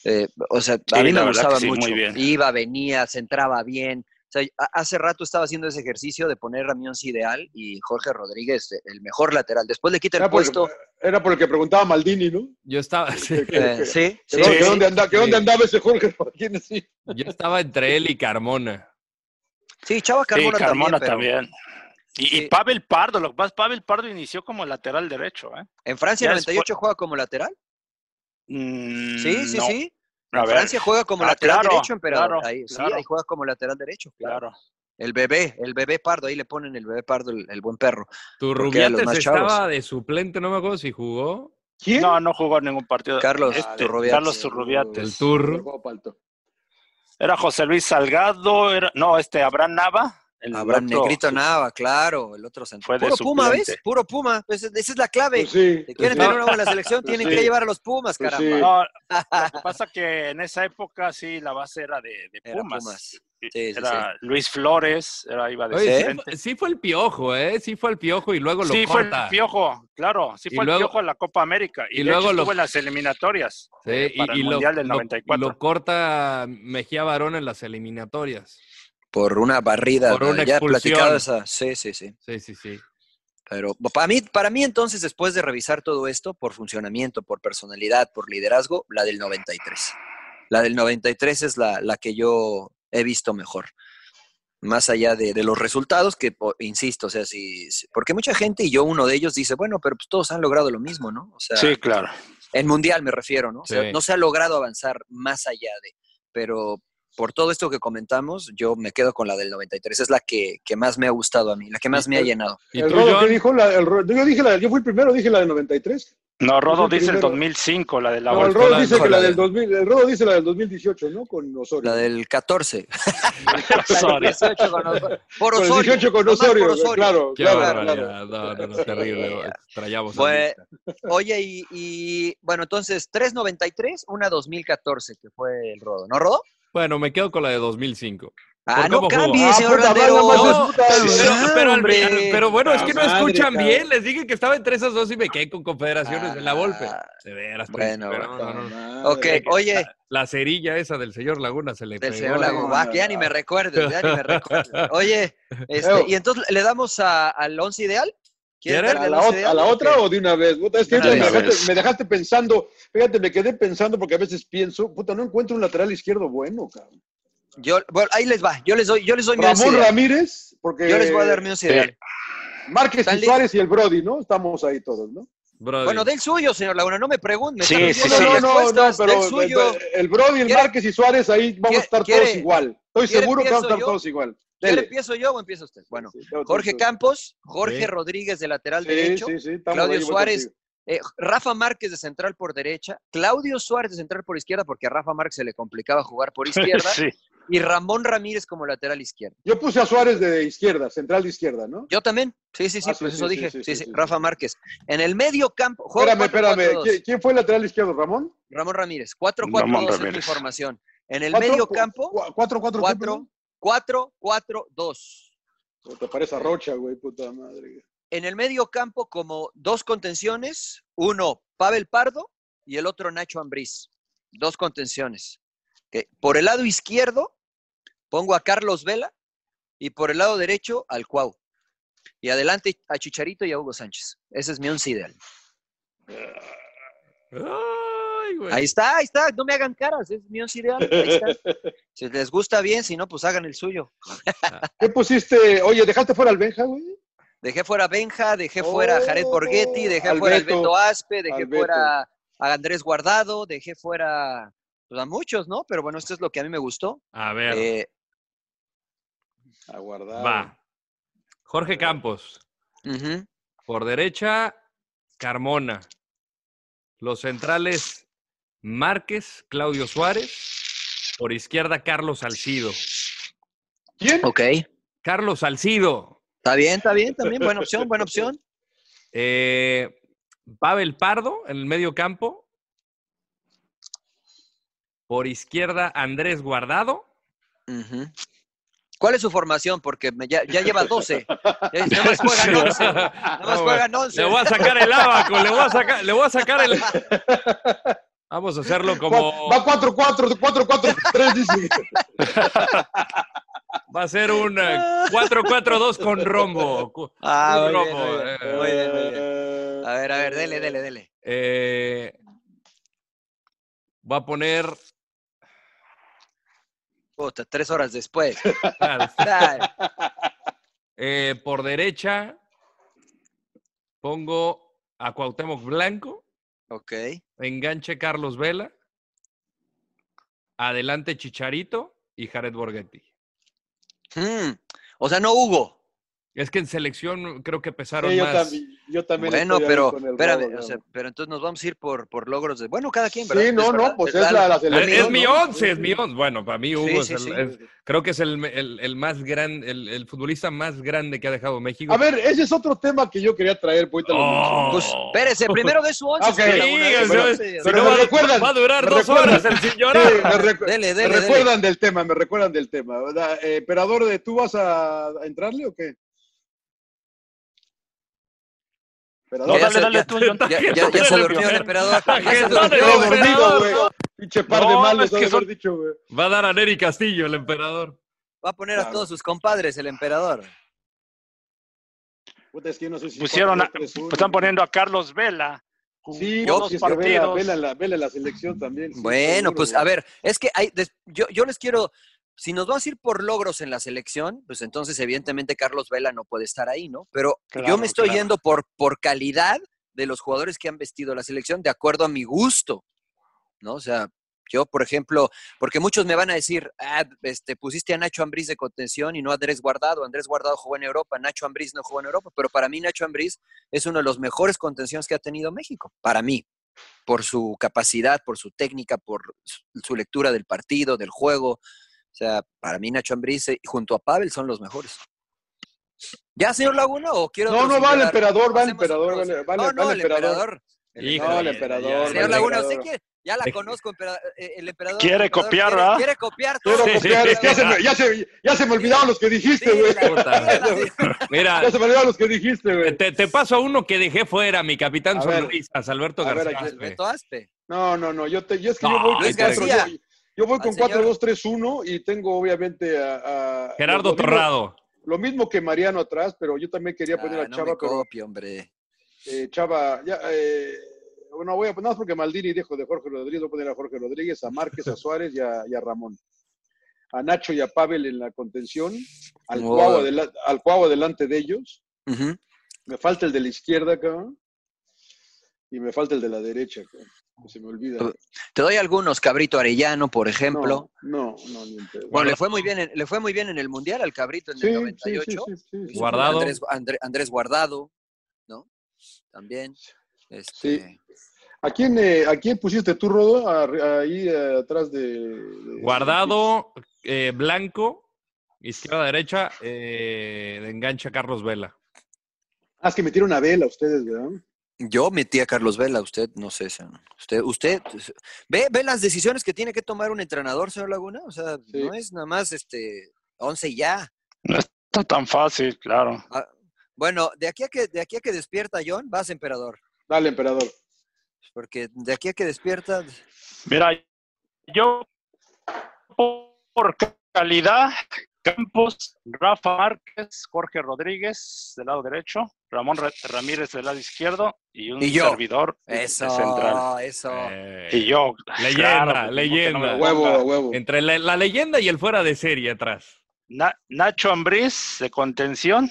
eh, o sea, a Sí, mí me gustaba sí, mucho. bien. Iba, venía, se entraba bien. O sea, hace rato estaba haciendo ese ejercicio de poner a mi once ideal y Jorge Rodríguez, eh, el mejor lateral. Después le quita el Era por, puesto. era por el que preguntaba Maldini, ¿no? Yo estaba, sí, Que- eh, sí, que sí, dónde- sí, que sí. dónde anda- que Sí. dónde andaba ese Jorge? Yo estaba entre él y Carmona. Sí, Chava Carmona, sí, Carmona también. Y, y Sí. Pavel Pardo, lo que pasa, Pavel Pardo inició como lateral derecho, ¿eh? En Francia Ya 98 juega como lateral. Mm, Sí, sí, no. sí. A En ver, Francia juega como Ah, lateral claro, derecho, emperador. claro, ahí, Sí, claro. ahí juega como lateral derecho. claro. claro. El bebé, el bebé pardo, ahí le ponen el bebé pardo, el, el buen perro. Tu Rubiates más chavos. estaba de suplente, no me acuerdo si jugó. ¿Quién? No, no jugó ningún partido. Carlos Este, Turrubiates. Carlos Turrubiates. El palto. Era José Luis Salgado, era, no, este, Abraham Nava. El Abraham otro- Negrito Nava, claro, el otro centro. Fue de Puro Puma, ¿ves? Puro Puma. Pues, esa es la clave. Pues sí. Si quieren sí. tener una buena selección, Pues tienen sí. que llevar a los Pumas, Pues caramba. sí. No, lo que pasa que en esa época sí la base era de, de Era Pumas. Pumas. Sí, sí, era Luis Flores, era iba de Oye, sí, fue- sí fue el piojo, ¿eh? Sí fue el piojo y luego lo Sí, fue el corta. piojo, claro, sí Y fue luego- el piojo en la Copa América. Y, y luego lo- estuvo en las eliminatorias Sí, eh, y, para y el lo, Mundial del lo- 94. lo corta Mejía Barón en las eliminatorias. Por una barrida. Por una ya he platicado expulsión. esa. Sí, sí, sí. Sí, sí, sí. Pero para mí, para mí entonces, después de revisar todo esto, por funcionamiento, por personalidad, por liderazgo, la del 93. La del 93 es la, la que yo he visto mejor. Más allá de, de los resultados, que insisto, o sea, si, si- porque mucha gente, y yo uno de ellos, dice, bueno, pero pues todos han logrado lo mismo, ¿no? O sea, Sí, claro. en mundial me refiero, ¿no? O sea, no se ha logrado avanzar más allá de, pero por todo esto que comentamos, yo me quedo con la del 93. Es la que, que más me ha gustado a mí, la que más me ha llenado. ¿Y ¿El tú, Rodo qué dijo? La- el yo dije la, yo fui el primero, dije la del 93. No, Rodo el dice el primero. 2005, la de la No, el. Rodo dice que la del de- 2000, el Rodo dice la del 2018, ¿no? Con Osorio. La del 14. Osorio. 18 con Osorio. Por Con el Osorio. 18 con Osorio, por Osorio. claro, Qué claro, barbaridad. claro. No, no, no, terrible. Extrañamos a Pues, oye, y, y, bueno, entonces 3.93, una 2014, que fue el Rodo. ¿No, Rodo? Bueno, me quedo con la de 2005. Ah, ¿Por no cambie, Ah, señor puta, No, Pero, Ah, pero, al- hombre. pero bueno, es que no madre, escuchan bien. Les dije que estaba entre esas dos y me quedé con confederaciones en la Volpe. Ah, De veras, bueno, no, no. Ok, oye, La cerilla esa del señor Laguna se le del pegó. señor. Lago, va, que ya ni me recuerdes, ya ni me recuerdes. Oye, este, y entonces le damos a- al 11 ideal. ¿Quieren ¿Quieres? ¿A la, 11 ot- ideal? a la ¿O otra o de una vez? Puta, es que De una ahorita me vez. dejaste, me dejaste pensando, fíjate, me quedé pensando porque a veces pienso, puta, no encuentro un lateral izquierdo bueno, cabrón. Yo, bueno, ahí les va, yo les doy, yo les doy mi 11 Ramón ideal. Ramírez, porque Yo les voy a dar mi 11 ideal. Márquez ¿Están y Suárez y el Brody, ¿no? Estamos ahí todos, ¿no? Brody. Bueno, del suyo, señor Laguna, no me pregunte. Sí, sí, sí. no, no, no, pero del suyo. el Brody, el ¿Quiere- Márquez y Suárez, ahí vamos a estar todos igual. Estoy seguro que vamos a estar todos igual. ¿Quiere Dele. empiezo yo o empieza usted? Bueno, Sí, sí, Jorge Campos, Jorge Sí. Rodríguez de lateral Sí, derecho, sí, sí, estamos Claudio ahí, Suárez, eh, Rafa Márquez de central por derecha, Claudio Suárez de central por izquierda, porque a Rafa Márquez se le complicaba jugar por izquierda, Sí. y Ramón Ramírez como lateral izquierdo. Yo puse a Suárez de izquierda, central de izquierda, ¿no? Yo también, sí, sí, sí, Ah, sí, pues sí, eso sí, dije, sí, sí, sí, sí, sí, Rafa. Márquez. En el medio campo, Espérame, espérame. 4-4-2. ¿Quién, fue el lateral izquierdo? ¿Ramón? Ramón Ramírez, 4-4-2 Ramón es mi formación. En el ¿Cuatro? medio campo, cu- ¿Cuatro, cuatro, qué, perdón? 4-4-4-2. O Te parece a Rocha, güey, puta madre. En el medio campo, como dos contenciones, uno Pavel Pardo y el otro Nacho Ambriz. Dos contenciones. Que por el lado izquierdo pongo a Carlos Vela y por el lado derecho al Cuau. Y adelante a Chicharito y a Hugo Sánchez. Ese es mi once ideal. Ay, güey. Ahí está, ahí está. No me hagan caras. Es mi once ideal. Ahí está. Si les gusta bien, si no, pues hagan el suyo. ¿Qué pusiste? Oye, ¿dejaste fuera al Benja, güey? Dejé fuera a Benja, dejé fuera a Jared Oh, Borghetti, dejé fuera al Beto, Beto Aspe, dejé fuera a Andrés Guardado, dejé fuera pues, a muchos, ¿no? Pero bueno, esto es lo que a mí me gustó. A ver, Eh, Aguardado. va. Jorge Campos. ujú. Por derecha, Carmona. Los centrales, Márquez, Claudio Suárez. Por izquierda, Carlos Salcido. ¿Quién? Ok. Carlos Salcido. Está bien, está bien, también. Buena opción, buena opción. Eh, Pavel Pardo en el medio campo. Por izquierda, Andrés Guardado. ¿Cuál es su formación? Porque me- ya, ya lleva 12. Ya, nada más juegan 11. Nada más No, juegan 11. Le voy a sacar el abaco, le voy a sacar, le voy a sacar el. Vamos a hacerlo como. Va 4-4, 4-4-3, dice. Va a ser un eh, 4-4-2 con rombo. Ah, un muy bien, rombo, muy bien, eh. muy bien, muy bien. A ver, a ver, dele, dele, dele. Eh, voy a poner. Puta, tres horas después. Ay, eh, por derecha, pongo a Cuauhtémoc Blanco. Ok. Enganche Carlos Vela. Adelante Chicharito y Jared Borghetti. Hmm, O sea, no Hugo. Es que en selección creo que pesaron Sí, yo más. también, yo también Bueno, pero, con el espérame, robo, o sea, pero entonces nos vamos a ir por, por logros de. Bueno, cada quien, ¿verdad? Sí, no, no, pues es es la, la Es, selección. es mi once, es mi once. Bueno, para mí Hugo Sí, es el- sí. es- creo que es el, el- el más grande, el, el futbolista más grande que ha dejado México. A ver, ese es otro tema que yo quería traer, pues Oh. Pues, espérese, primero de su once. Ok. señor Sí, Laguna, o de su sea, once, si o pero no sea, me va, recuerdan, va a durar me dos recuerdan. horas el sin Sí, llorar. me, recu- Dele, me dele, dele. recuerdan del tema, me recuerdan del tema. ¿verdad? Eh, Emperador, de, ¿tú vas a entrarle o qué? Emperador. No, dale, dale tú, John. Ya, ya- ya se durmió el emperador. Ya se durmió. dormido, emperador. Pinche par de malos, es que son- dicho, güey. Va a dar a Neri Castillo, el emperador. Va a poner a todos sus compadres el emperador. Puta, es que no sé si Pusieron, a- 4-3-1. están poniendo a Carlos Vela. Sí, pues, dos es que vela, partidos. vela en la, vela la selección también. sí, Bueno, seguro, pues güey. a ver, es que hay, des- yo, yo les quiero, si nos vamos a ir por logros en la selección, pues entonces evidentemente Carlos Vela no puede estar ahí, ¿no? Pero yo me estoy claro. yendo por, por calidad de los jugadores que han vestido la selección de acuerdo a mi gusto, ¿no? O sea, yo, por ejemplo, porque muchos me van a decir, ah, este, pusiste a Nacho Ambriz de contención y no a Andrés Guardado. Andrés Guardado jugó en Europa, Nacho Ambriz no jugó en Europa, pero para mí Nacho Ambriz es uno de los mejores contenciones que ha tenido México, para mí, por su capacidad, por su técnica, por su lectura del partido, del juego. O sea, para mí Nacho Ambriz eh, junto a Pavel son los mejores. ¿Ya, señor Laguna, o quiero No, no, va el emperador, va el emperador, vale, vale, no, no, vale, el emperador. emperador. El Híjole, No, el emperador, ya, Señor vale, Laguna, usted quiere, ya la conozco, eh, el emperador. Quiere emperador copiar, ¿verdad? quiere copiar todo. Quiero Sí, copiar, sí. es que ya se, me, ya, se, ya se me olvidaron los que dijiste, güey. Mira, Ya se me olvidaron los que dijiste, güey. te, te paso a uno que dejé fuera, mi capitán sonrisas, Alberto A ver, García. aquí-. No, no, no, yo, te, yo es que No, yo voy Luis García. yo, yo voy con Al señor. 4-2-3-1 y tengo obviamente a... a- Gerardo lo mismo- Torrado. Lo mismo que Mariano atrás, pero yo también quería Ah, poner a no Chava, me pero copie, hombre. eh, Chava, ya, eh, bueno, voy a poner más porque Maldini dijo de Jorge Rodríguez, voy a poner a Jorge Rodríguez, a Márquez, a Suárez y a, y a Ramón. A Nacho y a Pavel en la contención, al, Oh. Cuau, adela- al Cuau delante de ellos. Me falta el de la izquierda, cabrón. Y me falta el de la derecha, cabrón. Se me olvida. Te doy algunos, Cabrito Arellano, por ejemplo. No, no, no, pedo. Bueno, le fue muy bien, en, le fue muy bien en el mundial al Cabrito en Sí, el sí, 98. sí, sí, sí, sí. Guardado. Andrés, André- Andrés Guardado, ¿no? También. Este, ¿A quién, eh, ¿A quién pusiste tú, Rodo? A- ahí eh, atrás de, de- Guardado, eh, blanco, izquierda, derecha, eh, de engancha Carlos Vela. Ah, es que metieron a Vela ustedes, ¿verdad? Yo metí a Carlos Vela, usted, no sé, señor. usted, usted ve, ve las decisiones que tiene que tomar un entrenador, señor Laguna. O sea, Sí. no es nada más este 11 y ya. No está tan fácil, claro. Bueno, de aquí a que de aquí a que despierta John, vas emperador, Dale, emperador. porque de aquí a que despierta, Mira, yo por calidad, Campos, Rafa Márquez, Jorge Rodríguez del lado derecho, Ramón Ra- Ramírez del lado izquierdo y un Y yo. servidor de central. eso. Eh, Y yo. Leyenda, claro, pues, leyenda. ¿cómo que no me Huevo, huevo. Entre la, la leyenda y el fuera de serie atrás. Na- Nacho Ambriz de contención,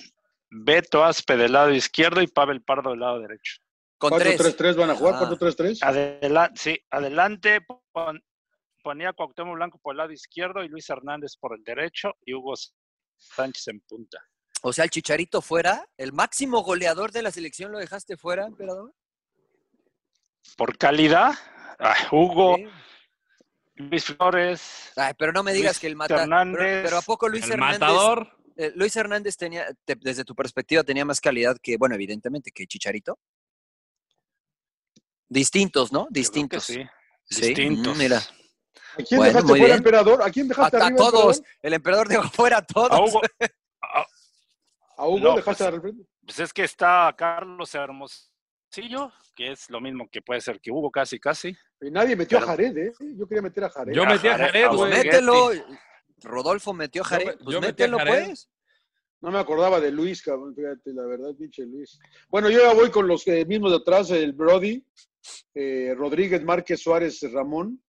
Beto Aspe del lado izquierdo y Pavel Pardo del lado derecho. Con tres. 4-3-3 van a jugar, Ah. 4-3-3. Adelante, sí, adelante pon- ponía Cuauhtémoc Blanco por el lado izquierdo y Luis Hernández por el derecho y Hugo Sánchez en punta. O sea, el Chicharito fuera, el máximo goleador de la selección lo dejaste fuera, emperador. Por calidad, ah, Hugo, Sí. Luis Flores, Ay, pero no me digas Luis que el mata. Hernández, pero, pero a poco Luis el Hernández. matador. eh, Luis Hernández tenía, te- desde tu perspectiva, tenía más calidad que, bueno, evidentemente, que Chicharito. Distintos, ¿no? Distintos. sí, Sí, distintos. mm, mira. ¿A quién Bueno, dejaste fuera, bien. emperador? ¿A quién dejaste A, a arriba, todos. emperador? El emperador dejó fuera a todos. A Hugo, ¿A Hugo No, dejaste pues, arriba? pues es que está Carlos Hermosillo, que es lo mismo que puede ser que Hugo casi, casi. Y nadie metió Pero- a Jared, ¿eh? Yo quería meter a Jared. Yo A metí a Jared, Pues mételo. Rodolfo metió a Yo Jared. me- Pues yo mételo, Jared. pues. No me acordaba de Luis, cabrón, fíjate, la verdad, pinche Luis. Bueno, yo ya voy con los eh, mismos de atrás, el Brody, eh, Rodríguez, Márquez, Suárez, Ramón,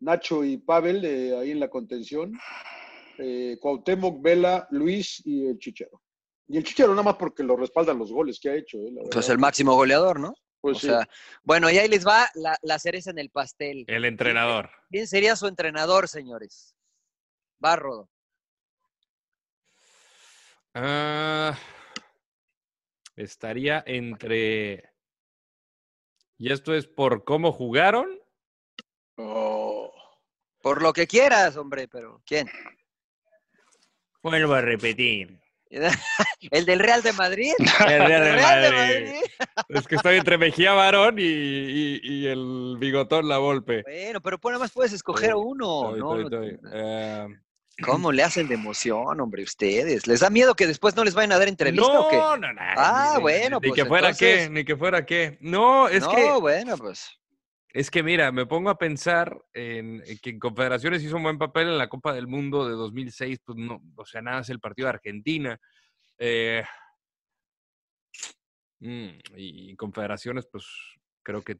Nacho y Pavel, eh, ahí en la contención, eh, Cuauhtémoc, Vela, Luis y el Chichero. Y el Chichero nada más porque lo respaldan los goles que ha hecho, eh, la Pues el máximo goleador, ¿no? Pues o sí. sea, bueno, y ahí les va la, la cereza en el pastel. El entrenador. ¿Quién sería su entrenador, señores? Va, Rodo. Ah, estaría entre. ¿Y esto es por cómo jugaron? Oh. Por lo que quieras, hombre, pero ¿quién? Vuelvo a repetir. ¿El del Real de Madrid? El Real de ¿El Real de Madrid. Es que estoy entre Mejía Barón y, y- y el bigotón La Volpe. Bueno, pero pues nada más puedes escoger Estoy, uno, Estoy, ¿no? estoy. Eh, ¿Cómo le hacen de emoción, hombre, ustedes? ¿Les da miedo que después no les vayan a dar entrevista o qué? no, no, no. Ah, ni- bueno, Ni pues que fuera entonces- qué, ni que fuera qué. No, es no, que. bueno, pues. Es que mira, me pongo a pensar en, que en Confederaciones hizo un buen papel en la Copa del Mundo de 2006, pues no, o sea, nada es el partido de Argentina. Eh, mm, y Confederaciones, pues creo que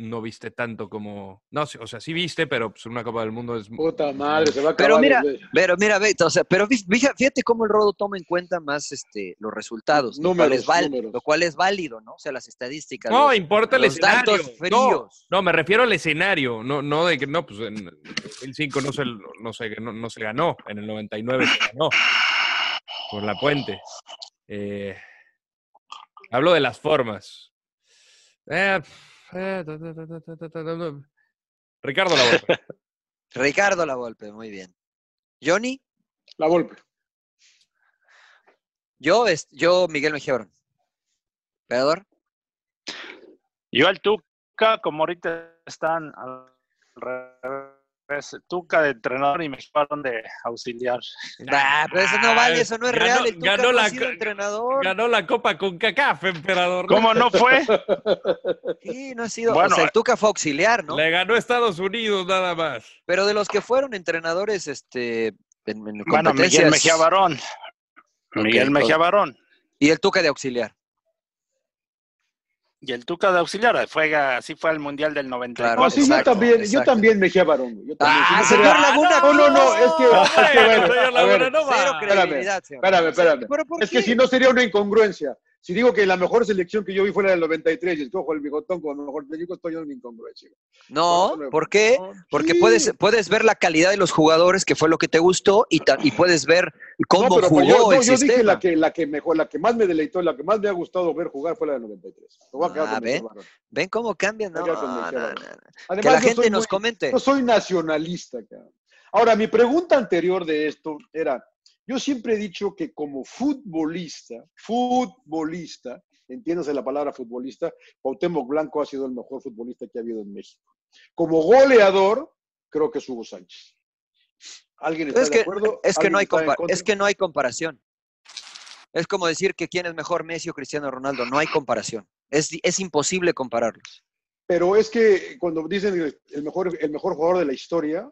no viste tanto como, no, o sea, sí viste, pero pues una Copa del Mundo es... Puta madre, se va a Pero acabar. mira, güey. Pero mira, ve, o sea, pero fí- fíjate, cómo el Rodo toma en cuenta más este, los resultados, lo, cual Números, es números. lo cual es válido, ¿no? O sea, las estadísticas. No, los- importa el los escenario. datos No, fríos. No, me refiero al escenario, no, no de que, no, pues en 2005 no se, no se, no, no se ganó, en el 99 se ganó, por la puente. Eh, hablo de las formas. Eh, Ricardo La Volpe. Ricardo La Volpe, muy bien. ¿Johnny? La Volpe. Yo, es, yo Miguel Mejía ¿Pedador? Yo al Tuca, como ahorita están al revés Tuca de entrenador y me llevaron de auxiliar. Ah, pero eso no vale, eso no es Ganó- real. El Tuca ganó no la ha sido co- entrenador. Ganó la copa con CACAF, emperador. ¿Cómo no fue? Sí, no ha sido. Bueno, o sea, el eh, Tuca fue auxiliar, ¿no? Le ganó Estados Unidos nada más. Pero de los que fueron entrenadores, este, en, en Bueno, competencias. Miguel Mejía Barón. Ok, Miguel Mejía Barón. Y el Tuca de auxiliar. Y el Tuca de auxiliar, fue, así fue al Mundial del 94. Claro, No, sí, exacto, yo también, yo también Mejía Barón. güey, Yo también. Ah, Si no señor Laguna, No, no, no, es que, es bueno, a ver, Cero espérame, espérame. ¿Pero por Es que si no sería una incongruencia. Si digo que la mejor selección que yo vi fue la del 93 y escojo el bigotón como mejor técnico, estoy en incongruencia. No, eso ¿por qué? No, Porque sí. puedes, puedes ver la calidad de los jugadores, que fue lo que te gustó, y, y puedes ver cómo No, pero jugó yo, no, el yo dije sistema. la que, la que mejor, la que más me deleitó, la que más me ha gustado ver jugar fue la del 93. Me voy a quedar Ah, ¿ven? ¿Ven cómo cambian? No, no, no, no. Que Además, la gente nos muy- comente. Yo soy nacionalista, cabrón. Ahora, mi pregunta anterior de esto era, yo siempre he dicho que como futbolista, futbolista, entiéndase la palabra futbolista, Cuauhtémoc Blanco ha sido el mejor futbolista que ha habido en México. Como goleador, creo que es Hugo Sánchez. ¿Alguien está Es de que, acuerdo? es, que no hay comparación. Es como decir que quién es mejor, Messi o Cristiano Ronaldo. No hay comparación. Es imposible compararlos. Pero es que cuando dicen el mejor, el mejor jugador de la historia,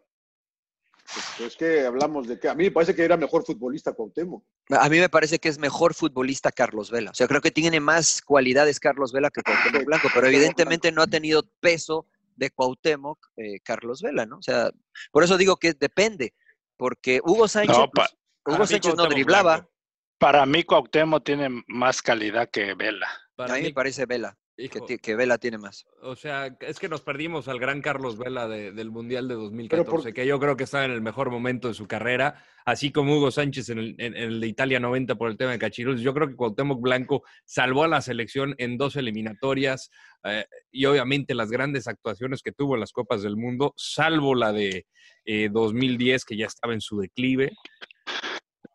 pues es que hablamos de que a mí me parece que era mejor futbolista Cuauhtémoc. A mí me parece que es mejor futbolista Carlos Vela. O sea, creo que tiene más cualidades Carlos Vela que Cuauhtémoc Sí, Blanco, pero evidentemente no ha tenido peso de Cuauhtémoc eh, Carlos Vela, ¿no? O sea, por eso digo que depende, porque Hugo Sánchez, No, pues, pa- Para Hugo Sánchez no driblaba, Blanco. Para mí Cuauhtémoc tiene más calidad que Vela. Para a mí mí, me parece Vela, hijo, que Vela tiene más. o sea, es que nos perdimos al gran Carlos Vela de- del Mundial de Pero 2014, por- que yo creo que está en el mejor momento de su carrera, así como Hugo Sánchez en el, en- en el de Italia 90 por el tema de Cachirul. Yo creo que Cuauhtémoc Blanco salvó a la selección en dos eliminatorias eh, y obviamente las grandes actuaciones que tuvo en las Copas del Mundo, salvo la de eh, 2010, que ya estaba en su declive.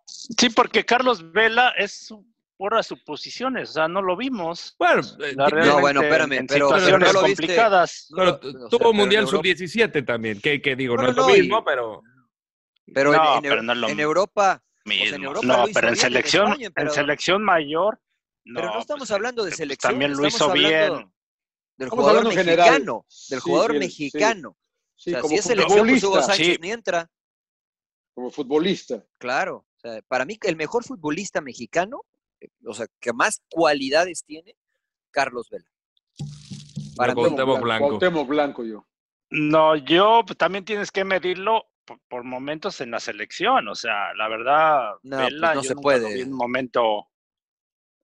Sí, porque Carlos Vela es puras suposiciones, o sea, no lo vimos. Bueno, eh, No, bueno, espérame, en pero- pero situaciones no lo viste. complicadas. pero o sea, tuvo pero Mundial Europa- Sub-17 también, que, que digo, no, No, es lo y- mismo, pero... Pero en- No, en, pero Eu- no es lo en mismo. Europa, Mismo. en Europa no, pero en selección, España, en selección mayor, no. pero no estamos pues, hablando de pues, selección, También lo hizo bien. del jugador mexicano, del jugador sí, mexicano. Sí, o sea, como si es selección, pues Hugo futbolista. Sánchez Sí. ni entra. Como futbolista. Claro, o sea, para mí el mejor futbolista mexicano, eh, o sea, que más cualidades tiene, Carlos Vela. Para Cuauhtémoc Blanco. Cuauhtémoc Blanco yo. No, yo pues, también tienes que medirlo por, por momentos en la selección. O sea, la verdad, No, Vela, pues, no yo se nunca puede. lo vi en un momento,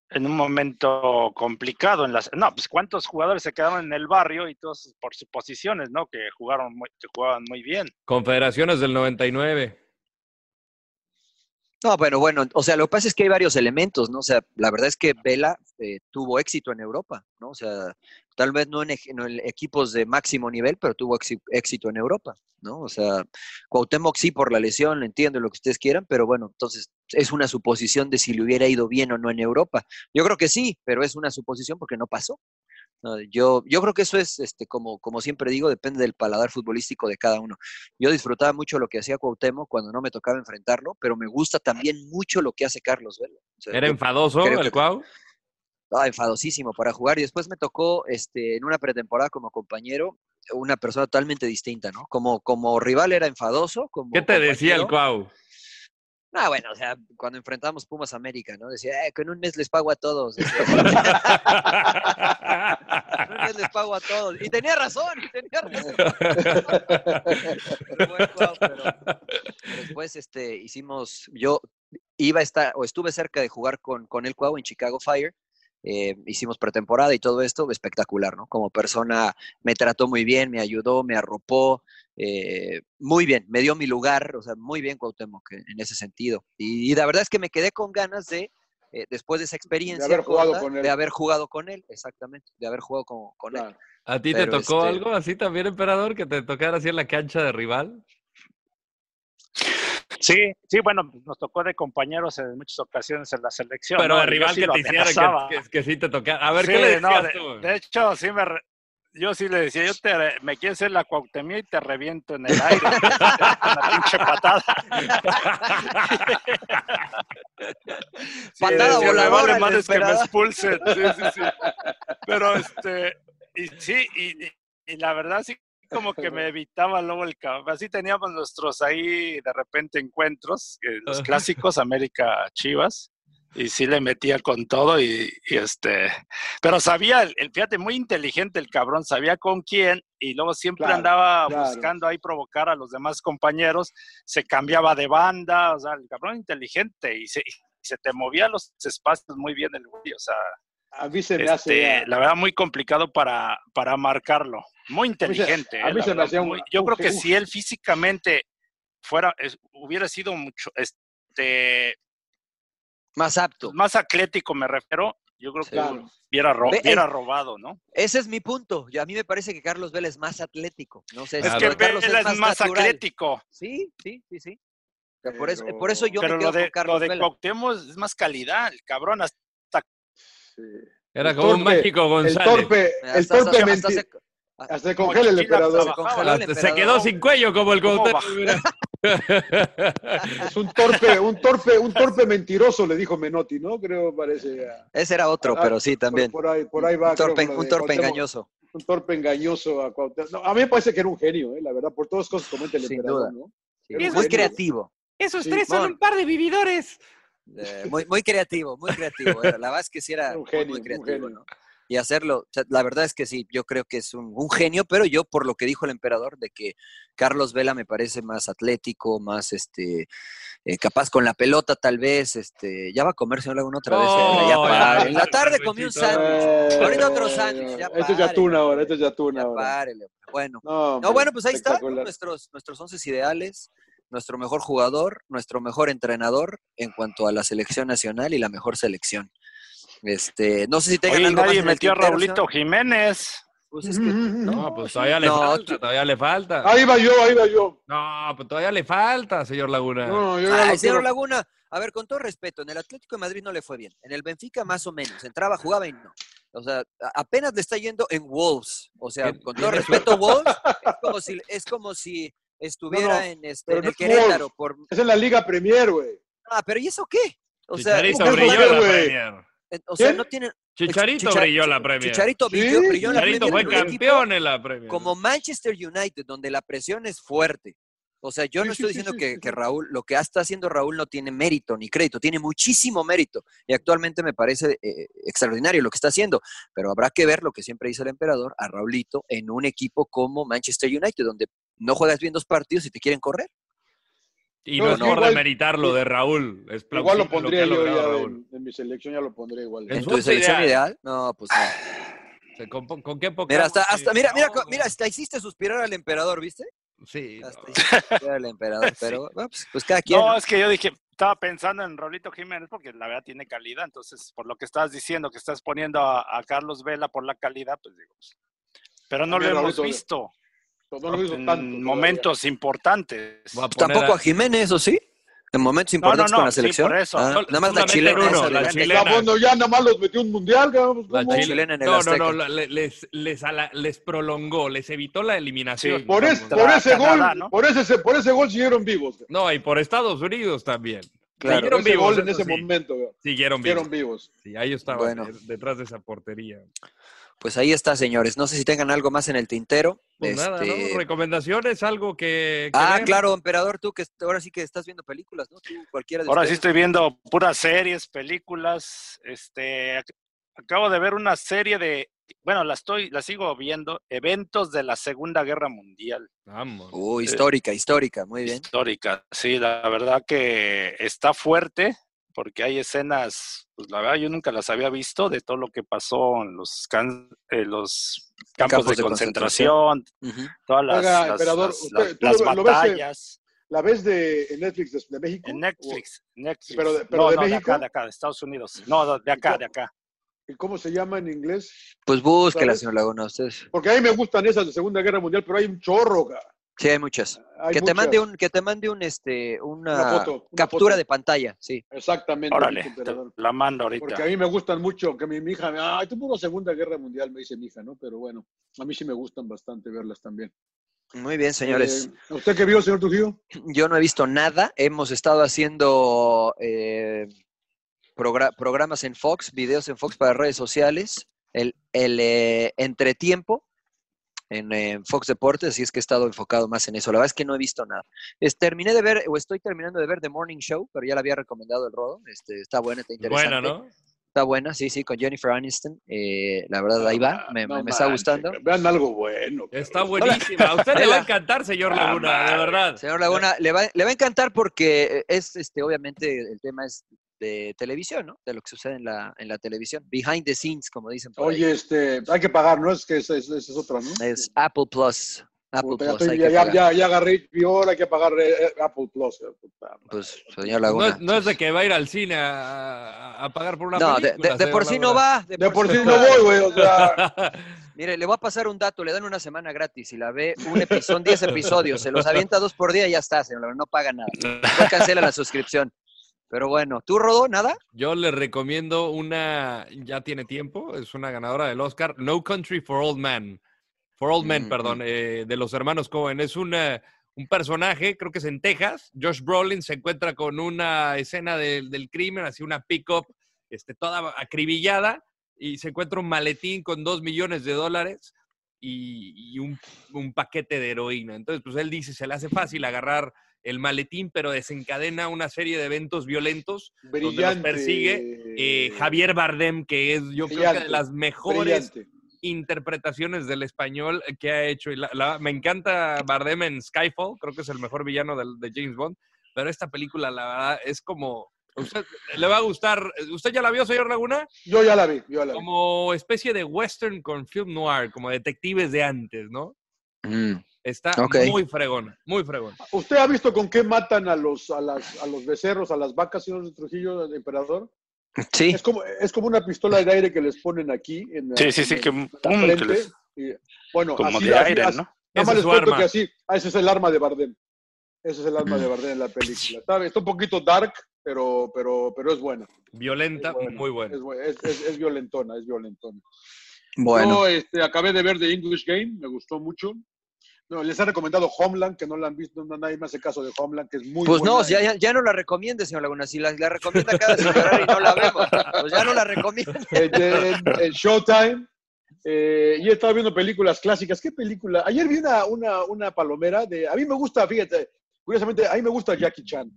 en un momento complicado. En las, no, pues cuántos jugadores se quedaron en el barrio y todos por sus posiciones, ¿no? Que jugaron, muy, que jugaban muy bien. Confederaciones del 99. No, bueno, bueno, o sea, lo que pasa es que hay varios elementos, ¿no? O sea, la verdad es que Vela eh, tuvo éxito en Europa, ¿no? O sea, tal vez no en, equipos de máximo nivel, pero tuvo éxito en Europa, ¿no? O sea, Cuauhtémoc sí por la lesión, entiendo lo que ustedes quieran, pero bueno, entonces es una suposición de si le hubiera ido bien o no en Europa. Yo creo que sí, pero es una suposición porque no pasó. No, Yo, yo creo que eso es, este, como, como siempre digo, depende del paladar futbolístico de cada uno. Yo disfrutaba mucho lo que hacía Cuauhtémoc cuando no me tocaba enfrentarlo, pero me gusta también mucho lo que hace Carlos Vela. O sea, ¿Era enfadoso el que- Cuau? ah, enfadosísimo para jugar. Y después me tocó este, en una pretemporada como compañero una persona totalmente distinta, ¿no? Como, como rival era enfadoso. Como ¿Qué te decía el Cuau? Ah, bueno, o sea, cuando enfrentamos Pumas América, ¿no? Decía, eh, que en un mes les pago a todos. En un mes les pago a todos. Y tenía razón, tenía razón. Pero después este, hicimos, yo iba a estar, o estuve cerca de jugar con, con el Cuau en Chicago Fire. Eh, hicimos pretemporada y todo esto, espectacular, ¿no? Como persona me trató muy bien, me ayudó, me arropó, eh, muy bien, me dio mi lugar, o sea, muy bien Cuauhtémoc en en ese sentido. Y, y la verdad es que me quedé con ganas de, eh, después de esa experiencia, haber jugado corta, con él. de haber jugado con él, exactamente, de haber jugado con, con él. ¿A ti Pero, te tocó este- algo así también, emperador, que te tocara así en la cancha de rival? Sí, sí, bueno, nos tocó de compañeros en muchas ocasiones en la selección. Pero ¿no? de Yo rival sí que te hiciera que, que, que sí te tocara. A ver, Sí, ¿qué le no, decías de, tú? de hecho, sí me, re- yo sí le decía, yo te, me quieres hacer la cuautemía y te reviento en el aire. Una pinche patada. Sí, Patada decía, me voladora, vale madres que me desesperada". expulsen. Sí, sí, sí. Pero este, y sí, y, y- y la verdad sí como que me evitaba luego el cabrón. Así teníamos nuestros ahí de repente encuentros, eh, los clásicos América Chivas, y sí le metía con todo y, y este, pero sabía, el, el- fíjate, muy inteligente el cabrón, sabía con quién y luego siempre Claro, andaba claro. buscando ahí provocar a los demás compañeros, se cambiaba de banda, o sea, el cabrón inteligente y se, y se te movía los espacios muy bien el güey, o sea, A mí se me hace. Este, la verdad, muy complicado para, para marcarlo. Muy mí se- inteligente. a eh, mí la se me verdad, hacía un- muy- yo creo que si él físicamente fuera, es- hubiera sido mucho, este, Más apto. más atlético, me refiero, yo creo que Claro. hubiera, ro- Ve, hubiera robado, ¿no? Ese es mi punto. Yo, a mí me parece que Carlos Vela es más atlético. No sé, Es Claro. que Vela es más, atlético, Sí, sí, sí, sí. Por, eso, por eso yo pero me quedo lo de, con Carlos lo de Vela. Cuauhtémoc es más calidad, el cabrón. Hasta Sí. Era El como un mágico El González. torpe, el torpe hasta- menti- hasta se- Hasta se congela el emperador. se congeló el Hasta se emperador. quedó sin cuello como el ¿Cómo Cuauhtémoc. mira. Es un torpe, un torpe, un torpe mentiroso, le dijo Menotti, ¿no? Creo, parece. ah, Ese era otro, Ah, pero sí, también. Por, ahí, por ahí va. un torpe, un torpe Cuauhtémoc. engañoso. Un torpe engañoso a Cuauhtémoc. No, a mí me parece que era un genio, ¿eh? la verdad, por todas las cosas que comenta el Sin emperador, duda. ¿no? Sí, Muy genio. creativo. Esos Sí, tres son un par de vividores. eh, muy, muy creativo, muy creativo. era. La verdad es que sí era Un muy, genio, muy un creativo, genio. ¿no? Y hacerlo, o sea, la verdad es que sí, yo creo que es un, un genio, pero yo por lo que dijo el emperador, de que Carlos Vela me parece más atlético, más este eh, capaz con la pelota tal vez, este, ya va a comer señor Laguna otra vez. Ya ya, pare. En la tarde comí un sándwich. Eh, Ahorita otro sándwich, ya Esto es atún ahora, esto es atún Ya ahora. párele. Bueno, No, bueno, pues ahí está, ¿no? espectacular. nuestros, nuestros once ideales, nuestro mejor jugador, nuestro mejor entrenador en cuanto a la selección nacional y la mejor selección. Este, no sé si tengan Oye, algo nadie metió a Raulito. Jiménez. Pues es que- No, pues todavía le No, falta, todavía le falta. Ahí va yo, ahí va yo. No, pues todavía le falta, señor Laguna. No, yo ya Ay, señor quiero. Laguna, a ver, con todo respeto, en el Atlético de Madrid no le fue bien, en el Benfica más o menos, entraba, jugaba y no. O sea, apenas le está yendo en Wolves. O sea, con todo respeto, Wolves es como si, es como si estuviera No, no, en, este, en el es Querétaro por... Es en la Liga Premier, güey. Ah, pero ¿y eso qué? O sea, Chicharito ¿cómo brilló la? Premier. Eh, o sea no tienen... Chicharito Chicha- brilló en la Premier. Chicharito Sí, brilló, brilló en la Chicharito Premier fue campeón en la Premier. como Manchester United, donde la presión es fuerte. O sea, yo Sí, no sí, estoy sí, diciendo sí, que, sí, que sí. Raúl, lo que está haciendo Raúl no tiene mérito ni crédito, tiene muchísimo mérito. Y actualmente me parece eh, extraordinario lo que está haciendo. Pero habrá que ver lo que siempre dice el emperador, a Raulito, en un equipo como Manchester United, donde no juegas bien dos partidos y te quieren correr. Y No, no, es por igual- demeritar lo de Raúl. Es Igual lo pondría yo ya Raúl. en, en mi selección, ya lo pondré igual. En ¿En su tu selección ideal. ideal? No, pues no. ¿Con, con qué poca Mira, hasta, hasta, mira, mira, No, mira, hasta hiciste suspirar al emperador, ¿viste? Sí. Hasta hiciste suspirar al emperador, pero pues, pues cada quien. No, ¿no? es que yo dije, estaba pensando en Raulito Jiménez porque la verdad tiene calidad. Entonces, por lo que estás diciendo, que estás poniendo a, a Carlos Vela por la calidad, pues digo. pues, Pero no lo hemos visto No lo hizo en tanto. todavía. momentos importantes. A Pues tampoco a- a Jiménez, ¿o sí? En momentos no, importantes no, con la sí, selección. por eso. Ah, nada más la chilena. uno, la chilena. Ya, bueno, ya nada más los metió un mundial. La chilena en el no, no, Azteca. no, les, les, prolongó, les evitó la eliminación. Sí. Por, es- Vamos. por ese Canadá, gol, ¿no? por, ese, por ese gol siguieron vivos. No, y por Estados Unidos también. Claro. Siguieron ese vivos. gol en ese sí. momento. Siguieron vivos. Siguieron vivos. Sí, ahí estaban, Bueno. detrás de esa portería. Pues ahí está, señores. No sé si tengan algo más en el tintero. Pues nada, Este, ¿no? Recomendaciones, algo que. que Ah, ver? claro, emperador, tú que ahora sí que estás viendo películas, ¿no? Tú, cualquiera de Ahora sí estoy viendo puras series, películas. Este, ac- acabo de ver una serie de, bueno, la estoy, la sigo viendo, eventos de la Segunda Guerra Mundial. Vamos. Uh, histórica, histórica, muy bien. histórica. Sí, la verdad que está fuerte porque hay escenas, pues la verdad yo nunca las había visto de todo lo que pasó en los, can- eh, los campos, Campos de, de concentración, todas las, Oiga, las- emperador, las- usted- las- tú las lo- lo ves, batallas ¿La ves de en Netflix de, de México? en Netflix. Netflix. Pero de- pero no, de no, México. acá, de acá, de Estados Unidos. No, de acá, de acá. ¿Y cómo se llama en inglés? Pues búsquela, ¿Sabes? señor Laguna, ustedes. Porque a mí me gustan esas de Segunda Guerra Mundial, pero hay un chorro, cara. Sí, hay muchas. Hay que te mande un, que te mande un, este, una, Una foto, una captura foto. de pantalla, sí. Exactamente. Órale, la mando ahorita. Porque a mí me gustan mucho, que mi, mi hija, me- ay, tú puro Segunda Guerra Mundial, me dice mi hija, ¿no? Pero bueno, a mí sí me gustan bastante verlas también. Muy bien, señores. Eh, ¿Usted qué vio, señor Trujillo? Yo no he visto nada. Hemos estado haciendo eh, progra- programas en Fox, videos en Fox para redes sociales. El, el eh, entretiempo en Fox Deportes, así es que he estado enfocado más en eso. La verdad es que no he visto nada. Es, terminé de ver, o estoy terminando de ver The Morning Show, pero ya la había recomendado el Rodo. Este, está buena, está interesante. Buena, ¿no? Está buena, sí, sí, con Jennifer Aniston. Eh, la verdad, ahí va, me, No me- me está gustando. Vean algo bueno. Está buenísima. A usted le va a encantar, señor Ah, Laguna, de madre. verdad. Señor Laguna, le va, le va a encantar porque es, este, obviamente, el tema es de televisión, ¿no? De lo que sucede en la, en la televisión. Behind the scenes, como dicen por ahí. Oye, este, hay que pagar, ¿no? Es que esa es, esa es otra, ¿no? Es Apple Plus. Apple Plus, estoy- ya, ya, ya, ya agarré HBO, hay que pagar eh, eh, Apple Plus. eh. Pues, señor No Laguna. es, no es de que va a ir al cine a, a pagar por una No, de, película. de- de por sí no va. De, De por sí no voy, güey, o sea, Mire, le voy a pasar un dato, le dan una semana gratis y la ve un episodio, son 10 episodios, se los avienta dos por día y ya está, señor, Laguna, no paga nada. No cancela la suscripción. Pero bueno, ¿tú, Rodó, nada? Yo le recomiendo una, ya tiene tiempo, es una ganadora del Oscar, No Country for Old Men. For Old Men, Mm, perdón, eh, de los hermanos Cohen. Es una- un personaje, creo que es en Texas. Josh Brolin se encuentra con una escena del- del crimen, así una pick-up este, toda acribillada, y se encuentra un maletín con dos millones de dólares y, y un, un paquete de heroína. Entonces, pues él dice, se le hace fácil agarrar el maletín, pero desencadena una serie de eventos violentos brillante. persigue, eh, Javier Bardem, que es yo creo que Brillante, de las mejores Brillante. interpretaciones del español que ha hecho. Y la- la- me encanta Bardem en Skyfall, creo que es el mejor villano del- de, James Bond, pero esta película, la verdad, es como... Usted, le va a gustar. ¿Usted ya la vio, señor Laguna? Yo ya la vi, yo ya la vi. Como especie de western con film noir, como detectives de antes, ¿no? Mm, Está muy fregona, muy fregona. ¿Usted ha visto con qué matan a los, a las, a los becerros, a las vacas, señor de Trujillo, el emperador? Sí, Es como, es como una pistola de aire que les ponen aquí. En la- Sí, sí, sí, en que pum, que frente, les- y, bueno, como así, de así- aire, así- ¿no? Nada más es les cuento que así, ah, ese es el arma de Bardem. Ese es el arma de Mm. Bardem en la película. Está, está un poquito dark, pero, pero, pero es buena. Violenta, Es buena, muy buena. Es, es, es- es violentona, es violentona. bueno. Yo este, acabé de ver The English Game, me gustó mucho. No, les he recomendado Homeland, que no la han visto, no, nadie me hace caso de Homeland, que es muy Pues no, buena. ya, ya, ya no la recomiende, señor Laguna. Si la, la recomienda cada llorar y no la vemos, pues ya no la recomienda. en, en- en Showtime. eh, y he estado viendo películas clásicas. ¿Qué película? Ayer vi una, una, una palomera de. A mí me gusta, fíjate, curiosamente, a mí me gusta Jackie Chan.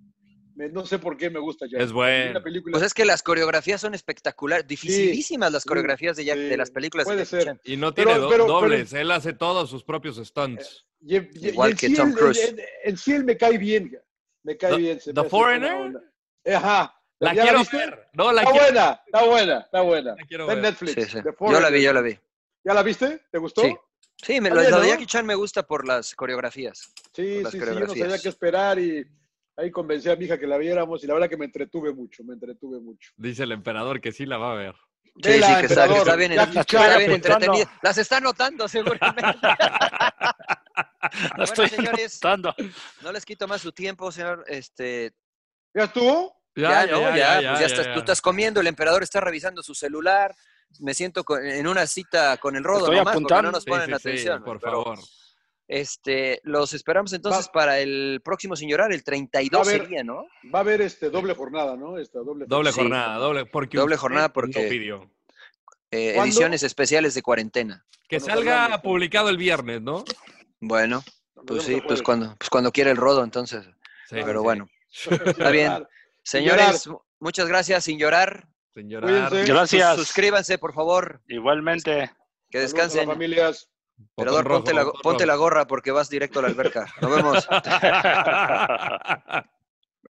Me- no sé por qué me gusta Jackie Es bueno. Pues es que las coreografías son espectaculares, dificilísimas las coreografías de, Jack- sí, de las películas de puede ser. Chan. Y no Pero- tiene do- pero- dobles, él hace todos sus propios stunts. y en- y- y Igual que sí Tom Cruise. En, sí él me cae bien. Me cae The- bien. se The Foreigner? Ajá. La ¿Ya quiero viste? ver. No, la Está quiero, buena, está buena, está buena. la quiero Está en ver. Netflix. Sí, sí. The Yo la vi, yo la vi. ¿Ya la viste? ¿Te gustó? Sí. Sí, me, lo, de ¿no? Jackie Chan me gusta por las coreografías. Sí, las sí, sí, no sabía qué esperar y ahí convencí a mi hija que la viéramos y la verdad que me entretuve mucho, me entretuve mucho. Dice el emperador que sí la va a ver. Sí, sí, que está, que emperador, está bien, está entretenida. Las está notando, seguramente. Estoy señores. notando. No les quito más su tiempo, señor. Este, ¿Ya estuvo? ya, ¿no? Ya, pues ya, ya, estás, ya. tú estás comiendo, el emperador está revisando su celular. Me siento con- en una cita con el rodo Estoy nomás, porque apuntando. no nos ponen sí, sí, atención. por pero, favor. Este, los esperamos entonces Va- para el próximo sin llorar, el 32 Va haber- sería, ¿no? Va a haber este doble jornada, ¿no? Esta doble, Doble Sí. jornada, doble, porque Doble jornada porque- pidió. Eh, ediciones especiales de cuarentena. Que salga publicado el viernes, ¿no? Bueno, pues sí, pues cuando, pues cuando quiera el rodo, entonces. Sí, Pero sí, bueno, está bien. señores, muchas gracias, sin llorar. Sin llorar. Cuídense. Gracias. Sus- suscríbanse, por favor, Igualmente. que Saludos a las descansen. familias. Emperador, rojo, ponte la, ponte la gorra porque vas directo a la alberca. Nos vemos.